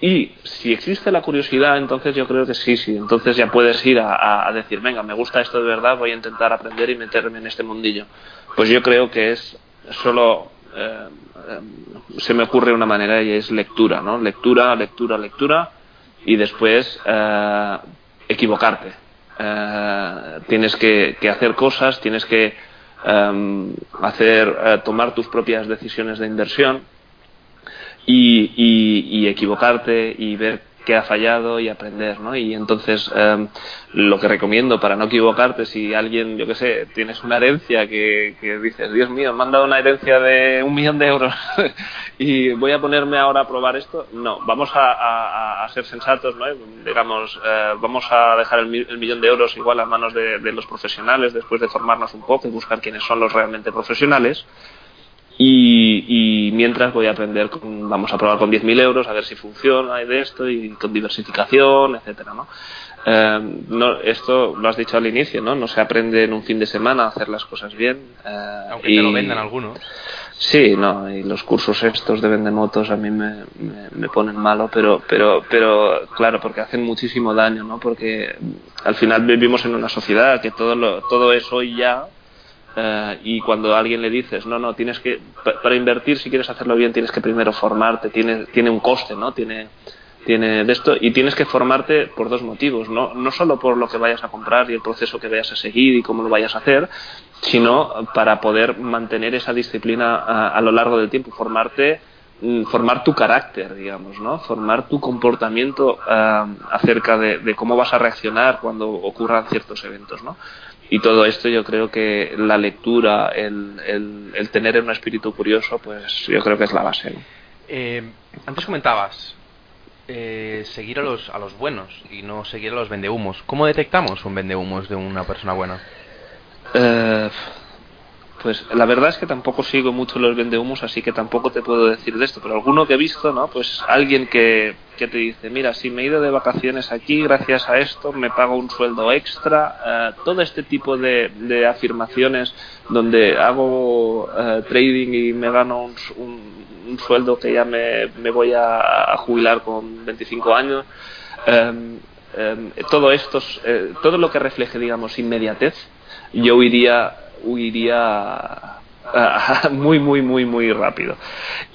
Y si existe la curiosidad, entonces yo creo que sí, sí. Entonces ya puedes ir a, decir, venga, me gusta esto de verdad, voy a intentar aprender y meterme en este mundillo. Pues yo creo que es solo. Eh, eh, se me ocurre una manera y es lectura, ¿no? Lectura, lectura, lectura y después eh, equivocarte. tienes que, hacer cosas, tienes que hacer, tomar tus propias decisiones de inversión y, equivocarte y ver qué ha fallado y aprender, ¿no? Y entonces em, lo que recomiendo para no equivocarte, si alguien, yo qué sé, tienes una herencia que, dices, Dios mío, me han dado una herencia de un millón de euros (laughs) y voy a ponerme ahora a probar esto, no, vamos a, ser sensatos, ¿no? Digamos, eh, vamos a dejar el, millón de euros igual a manos de los profesionales después de formarnos un poco y buscar quiénes son los realmente profesionales y, mientras voy a aprender, vamos a probar con 10.000 euros, a ver si funciona y de esto, y con diversificación, etcétera, ¿no? Eh, no, esto lo has dicho al inicio, ¿no? No se aprende en un fin de semana a hacer las cosas bien. Eh, Aunque te lo vendan algunos. Sí, no, y los cursos estos de vende motos a mí me, me, ponen malo, pero, pero, pero claro, porque hacen muchísimo daño, ¿no? Porque al final vivimos en una sociedad que todo, lo, todo es hoy ya, eh, y cuando alguien le dices, no, no, tienes que, para invertir, si quieres hacerlo bien, tienes que primero formarte, tiene, tiene un coste, ¿no? Tiene, tiene de esto, y tienes que formarte por dos motivos, ¿no? no solo por lo que vayas a comprar y el proceso que vayas a seguir y cómo lo vayas a hacer, sino para poder mantener esa disciplina a, lo largo del tiempo, formarte mm, formar tu carácter, digamos, ¿no? Formar tu comportamiento eh, acerca de, de, cómo vas a reaccionar cuando ocurran ciertos eventos, ¿no? Y todo esto yo creo que la lectura, el, el, tener un espíritu curioso, pues yo creo que es la base. Eh, antes comentabas eh, seguir a los, a los buenos y no seguir a los vendehumos. ¿Cómo detectamos un vendehumos de una persona buena? Eh, pues la verdad es que tampoco sigo mucho los vendehumos, así que tampoco te puedo decir de esto, pero alguno que he visto, ¿no? Pues alguien que, que te dice, mira, si me he ido de vacaciones aquí, gracias a esto me pago un sueldo extra, eh, todo este tipo de, de, afirmaciones donde hago eh, trading y me gano un, un, sueldo que ya me, me voy a, jubilar con 25 años, em, em, todo esto, eh, todo lo que refleje, digamos, inmediatez, yo iría huiría muy, muy, muy, muy rápido.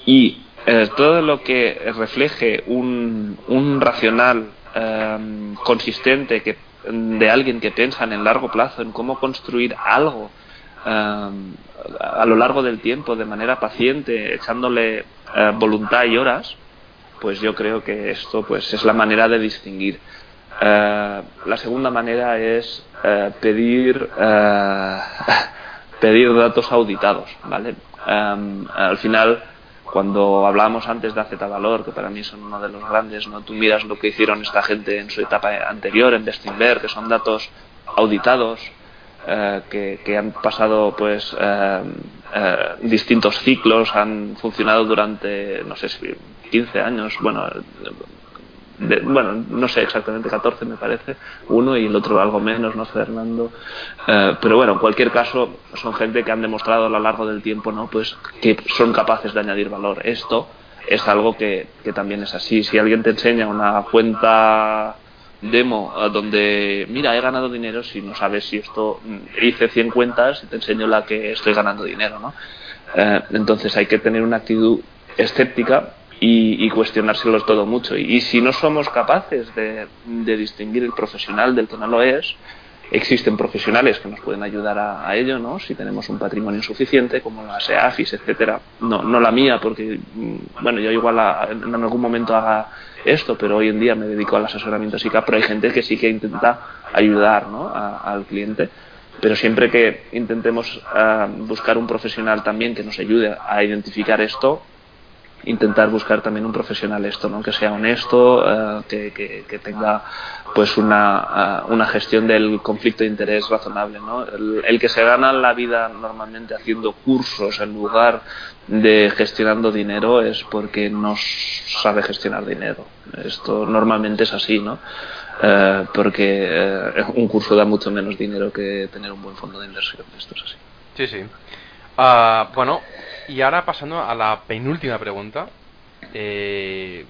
Y eh, todo lo que refleje un, un racional em, consistente que, de alguien que piensa en el largo plazo, en cómo construir algo em, a lo largo del tiempo, de manera paciente, echándole eh, voluntad y horas, pues yo creo que esto pues es la manera de distinguir. Eh, la segunda manera es pedir (laughs) pedir datos auditados, ¿vale? Em, al final, cuando hablábamos antes de AZ Valor, que para mí son uno de los grandes, ¿no? Tú miras lo que hicieron esta gente en su etapa anterior, en Bestinver, que son datos auditados, eh, que, han pasado pues em, eh, distintos ciclos, han funcionado durante, no sé si 15 años, bueno, bueno, no sé exactamente 14 me parece, uno y el otro algo menos, ¿no? Fernando. Eh, pero bueno, en cualquier caso, son gente que han demostrado a lo largo del tiempo, ¿no? Pues que son capaces de añadir valor. Esto es algo que, que también es así. Si alguien te enseña una cuenta demo eh, donde, mira, he ganado dinero, si no sabes si esto, mm, hice 100 cuentas y te enseño la que estoy ganando dinero, ¿no? Eh, entonces hay que tener una actitud escéptica y, y cuestionárselos todo mucho. Y, si no somos capaces de, distinguir el profesional del que no lo es, existen profesionales que nos pueden ayudar a, ello, ¿no? Si tenemos un patrimonio suficiente, como la SEAFIS, etcétera. No, no la mía, porque, mm, bueno, yo igual en algún momento haga esto, pero hoy en día me dedico al asesoramiento SICA, pero hay gente que sí que intenta ayudar, ¿no? al cliente pero siempre que intentemos ah, buscar un profesional también que nos ayude a identificar esto, intentar buscar también un profesional esto, ¿no? que sea honesto, ah, que, que, tenga pues una, ah, una, gestión del conflicto de interés razonable. ¿no? El, que se gana la vida normalmente haciendo cursos en lugar de gestionando dinero es porque no sabe gestionar dinero. Esto normalmente es así, ¿no? Eh, porque eh, un curso da mucho menos dinero que tener un buen fondo de inversión. Esto es así. Sí, sí. Ah, bueno, y ahora pasando a la penúltima pregunta. Eh,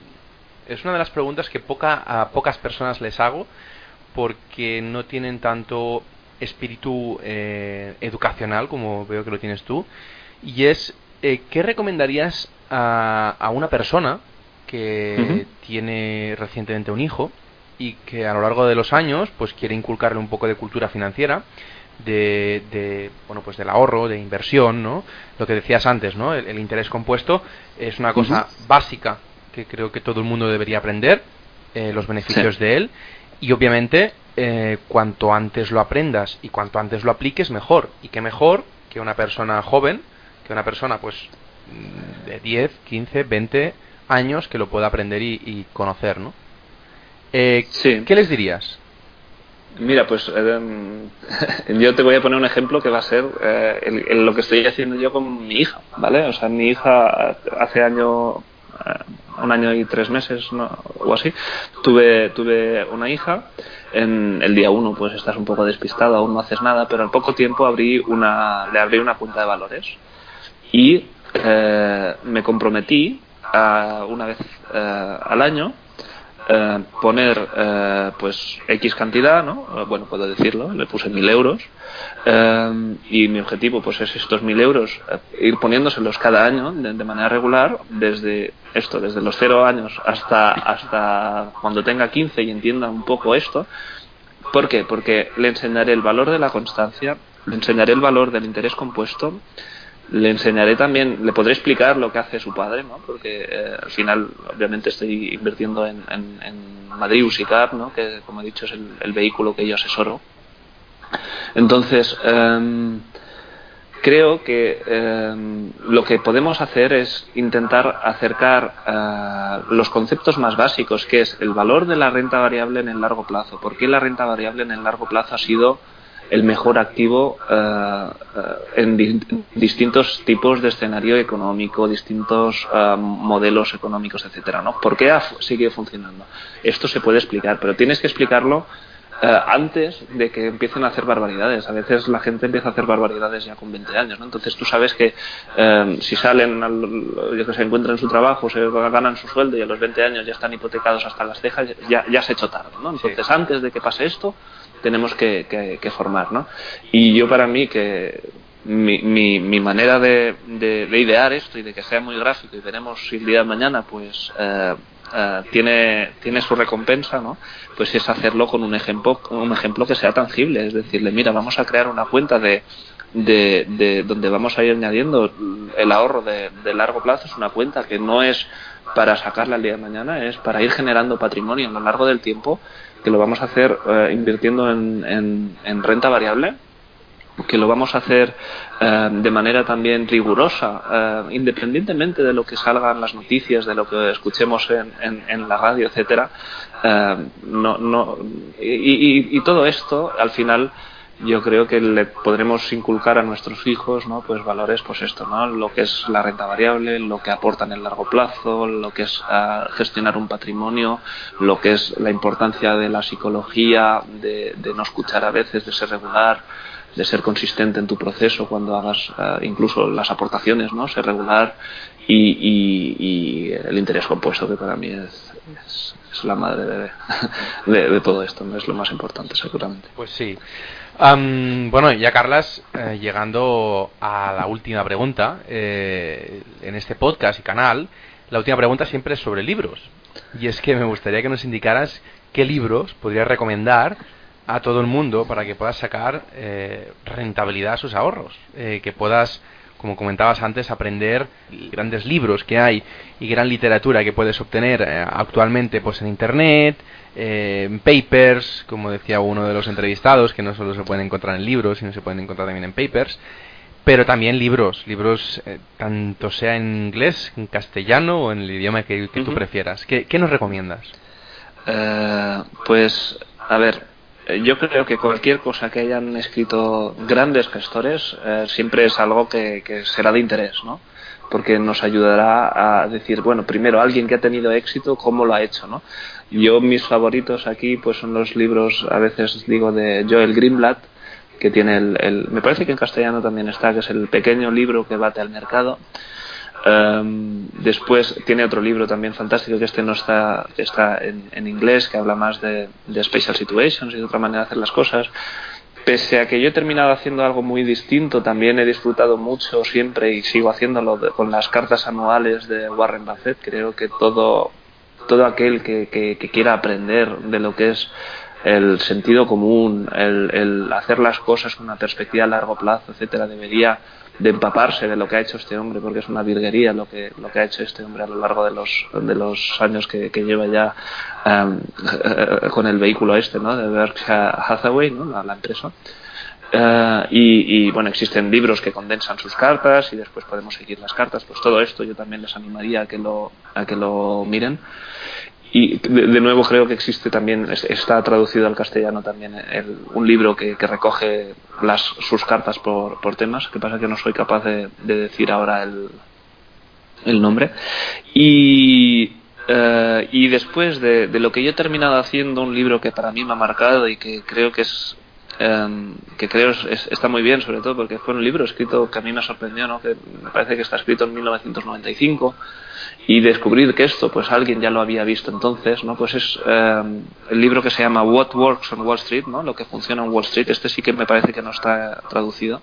es una de las preguntas que poca, a pocas personas les hago porque no tienen tanto espíritu educacional como veo que lo tienes tú. Y es, ¿qué recomendarías a, a una persona que tiene recientemente un hijo y que a lo largo de los años pues quiere inculcarle un poco de cultura financiera de, de, bueno pues del ahorro de inversión no lo que decías antes no el, interés compuesto es una cosa básica que creo que todo el mundo debería aprender eh, los beneficios de él. Y obviamente eh, cuanto antes lo aprendas y cuanto antes lo apliques mejor. Y que mejor que una persona joven que una persona pues de 10 15 20 años que lo pueda aprender y, y conocer no eh, ¿Qué les dirías? Mira, pues eh, yo te voy a poner un ejemplo que va a ser eh, lo que estoy haciendo yo con mi hija, ¿vale? O sea, mi hija hace año, un año y tres meses o así, tuve, tuve una hija. En el día uno, pues estás un poco despistado, aún no haces nada, pero al poco tiempo abrí una, le abrí una cuenta de valores y me comprometí a, una vez al año eh, poner eh, pues X cantidad, ¿no? Eh, bueno, puedo decirlo, le puse mil euros y mi objetivo pues es estos mil euros, ir poniéndoselos cada año de, manera regular, desde esto, desde los cero años hasta, hasta cuando tenga 15 y entienda un poco esto. ¿Por qué? Porque le enseñaré el valor de la constancia, le enseñaré el valor del interés compuesto, le enseñaré también, le podré explicar lo que hace su padre, ¿no? porque eh, al final obviamente estoy invirtiendo en, Madrid Usicar, ¿no? que como he dicho es el, vehículo que yo asesoro. Entonces, em, creo que em, lo que podemos hacer es intentar acercar eh, los conceptos más básicos, que es el valor de la renta variable en el largo plazo. ¿Por qué la renta variable en el largo plazo ha sido el mejor activo eh, en distintos tipos de escenario económico, distintos eh, modelos económicos, etcétera, ¿no? ¿Por qué sigue funcionando? Esto se puede explicar, pero tienes que explicarlo antes de que empiecen a hacer barbaridades. A veces la gente empieza a hacer barbaridades ya con 20 años, ¿no? Entonces tú sabes que si salen, al, que se encuentran en su trabajo, se ganan su sueldo y a los 20 años ya están hipotecados hasta las cejas, ya, ya se ha hecho tarde, ¿no? Entonces antes de que pase esto, tenemos que, formar, ¿no? Y yo para mí que mi, mi, manera de, de, idear esto y de que sea muy gráfico y veremos si el día de mañana pues eh, eh, tiene, tiene su recompensa, ¿no? Pues es hacerlo con un ejemplo, un ejemplo que sea tangible, es decirle, mira, vamos a crear una cuenta de, de, de donde vamos a ir añadiendo el ahorro de, de largo plazo, es una cuenta que no es para sacarla el día de mañana, es para ir generando patrimonio a lo largo del tiempo que lo vamos a hacer eh, invirtiendo en, en, renta variable, que lo vamos a hacer eh, de manera también rigurosa, eh, independientemente de lo que salgan las noticias, de lo que escuchemos en, en, la radio, etcétera. no, no, y, y, todo esto, al final, yo creo que le podremos inculcar a nuestros hijos, ¿no? Pues valores, pues esto, ¿no? Lo que es la renta variable, lo que aporta en el largo plazo, lo que es ah, gestionar un patrimonio, lo que es la importancia de la psicología, de, no escuchar a veces, de ser regular, de ser consistente en tu proceso cuando hagas ah, incluso las aportaciones, ¿no? Ser regular y, el interés compuesto que para mí es, es, la madre (laughs) de, de, todo esto, ¿no? es lo más importante seguramente. Pues sí. bueno, ya Carlas, eh, llegando a la última pregunta eh, en este podcast y canal, la última pregunta siempre es sobre libros. Y es que me gustaría que nos indicaras qué libros podrías recomendar a todo el mundo para que puedas sacar eh, rentabilidad a sus ahorros, que puedas como comentabas antes, aprender grandes libros que hay y gran literatura que puedes obtener eh, actualmente pues en internet, eh, en papers, como decía uno de los entrevistados, que no solo se pueden encontrar en libros, sino se pueden encontrar también en papers, pero también libros, libros eh, tanto sea en inglés, en castellano o en el idioma que, tú prefieras. ¿Qué, ¿Qué, nos recomiendas? pues, a ver, eh, yo creo que cualquier cosa que hayan escrito grandes gestores eh, siempre es algo que, será de interés, ¿no? Porque nos ayudará a decir, bueno, primero, alguien que ha tenido éxito, ¿cómo lo ha hecho, no? Yo, mis favoritos aquí, pues son los libros, a veces digo, de Joel Greenblatt, que tiene el, me parece que en castellano también está, que es el pequeño libro que bate al mercado. Um, después tiene otro libro también fantástico que este no está, está en, inglés, que habla más de, de, special situations y de otra manera de hacer las cosas. Pese a que yo he terminado haciendo algo muy distinto, también he disfrutado mucho siempre y sigo haciéndolo con las cartas anuales de Warren Buffett. Creo que todo, todo aquel que, que, que quiera aprender de lo que es el sentido común, el, el, hacer las cosas con una perspectiva a largo plazo, etcétera, debería de empaparse de lo que ha hecho este hombre, porque es una virguería lo que, lo que ha hecho este hombre a lo largo de los, de los años que, lleva ya em, (laughs) con el vehículo este, ¿no? De Berkshire Hathaway, ¿no? La, empresa. Eh, y, bueno, existen libros que condensan sus cartas y después podemos seguir las cartas. Pues todo esto yo también les animaría a que lo, a que lo miren. Y de, nuevo creo que existe también, está traducido al castellano también un libro que, recoge las, sus cartas por, por temas, que pasa que no soy capaz de, decir ahora el, el nombre. Y, eh, y después de, lo que yo he terminado haciendo, un libro que para mí me ha marcado y que creo que es em, que creo está muy bien, sobre todo porque fue un libro escrito que a mí me sorprendió, ¿no? que me parece que está escrito en 1995 y descubrir que esto pues alguien ya lo había visto entonces no pues es eh, el libro que se llama What Works on Wall Street no lo que funciona en Wall Street este sí que me parece que no está traducido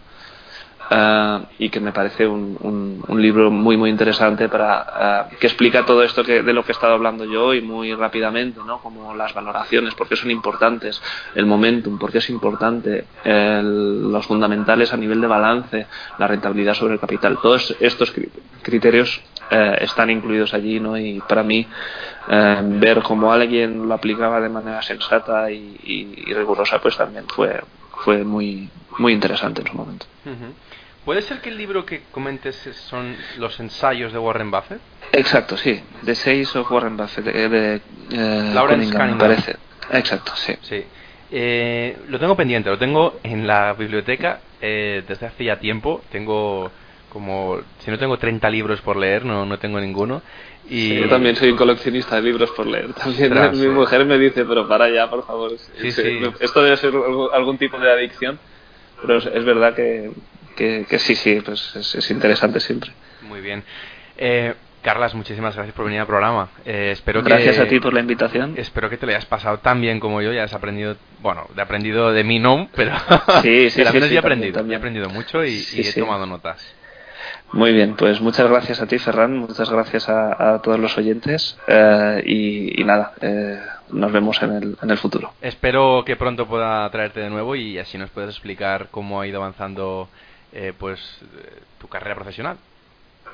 eh, y que me parece un, un, libro muy muy interesante para eh, que explica todo esto que de lo que he estado hablando yo hoy muy rápidamente no como las valoraciones porque son importantes el momentum porque es importante los fundamentales a nivel de balance la rentabilidad sobre el capital todos estos criterios eh, están incluidos allí, ¿no? Y para mí ver cómo alguien lo aplicaba de manera sensata y, rigurosa, pues también fue fue muy muy interesante en su momento. ¿Puede ser que el libro que comentes son los ensayos de Warren Buffett? Exacto, sí. The Essays of Warren Buffett, de, de eh, Lawrence me parece. Exacto, sí. sí. lo tengo pendiente, lo tengo en la biblioteca desde hace ya tiempo. Tengo como si no tengo 30 libros por leer, no, no tengo ninguno. Y... yo también soy un coleccionista de libros por leer. También (laughs) mi mujer me dice, pero para ya, por favor. Esto debe ser algún tipo de adicción, pero es, verdad que, que, sí, sí, pues es, interesante siempre. Muy bien. Eh, Carlas, muchísimas gracias por venir al programa. Eh, espero gracias a ti por la invitación. Espero que te lo hayas pasado tan bien como yo. Ya has aprendido, bueno, he aprendido de mí no, (laughs) pero sí, sí, sí, he aprendido. He aprendido mucho y he tomado notas. Muy bien, pues muchas gracias a ti, Ferran, muchas gracias a, todos los oyentes eh, y, nada, eh, nos vemos en el, en el futuro. Espero que pronto pueda traerte de nuevo y así nos puedes explicar cómo ha ido avanzando eh, pues tu carrera profesional.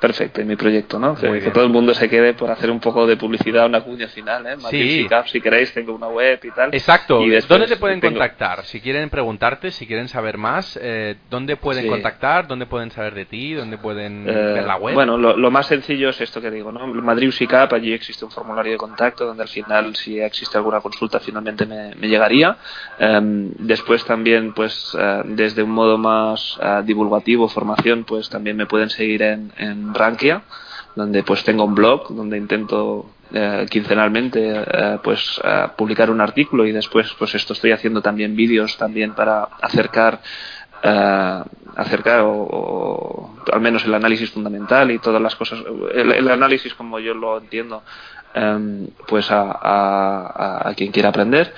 Perfecto, mi proyecto, ¿no? Que, que todo el mundo se quede por hacer un poco de publicidad, una cuña final, ¿eh? Sí. Cap, si queréis, tengo una web y tal. Exacto. Y después ¿Dónde te pueden tengo- contactar? Si quieren preguntarte, si quieren saber más, eh, ¿dónde pueden Sí. contactar? ¿Dónde pueden saber de ti? ¿Dónde pueden Eh, ver la web? Bueno, lo, lo más sencillo es esto que digo, ¿no? Madrid USICAP, allí existe un formulario de contacto donde al final, si existe alguna consulta, finalmente me, me llegaría. Em, después también, pues, eh, desde un modo más divulgativo, formación, pues también me pueden seguir en, en Rankia, donde pues tengo un blog donde intento eh, quincenalmente eh, pues eh, publicar un artículo y después pues esto estoy haciendo también vídeos también para acercar eh, acercar o, al menos el análisis fundamental y todas las cosas el, el análisis como yo lo entiendo em, pues a, a- a- quien quiera aprender.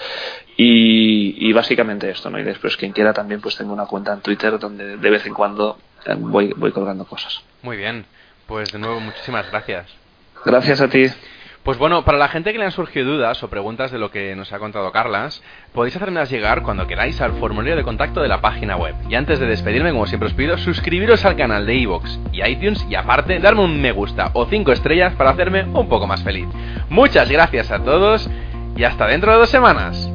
Y, y básicamente esto no y después quien quiera también pues tengo una cuenta en Twitter donde de vez en cuando eh, voy voy colgando cosas. Muy bien. Pues de nuevo, muchísimas gracias. gracias a ti Pues bueno, para la gente que le han surgido dudas o preguntas de lo que nos ha contado Carlas, podéis hacérmelas llegar cuando queráis al formulario de contacto de la página web. Y antes de despedirme, como siempre os pido, suscribiros al canal de iVoox y iTunes y aparte darme un me gusta o 5 estrellas para hacerme un poco más feliz. Muchas gracias a todos y hasta dentro de dos semanas.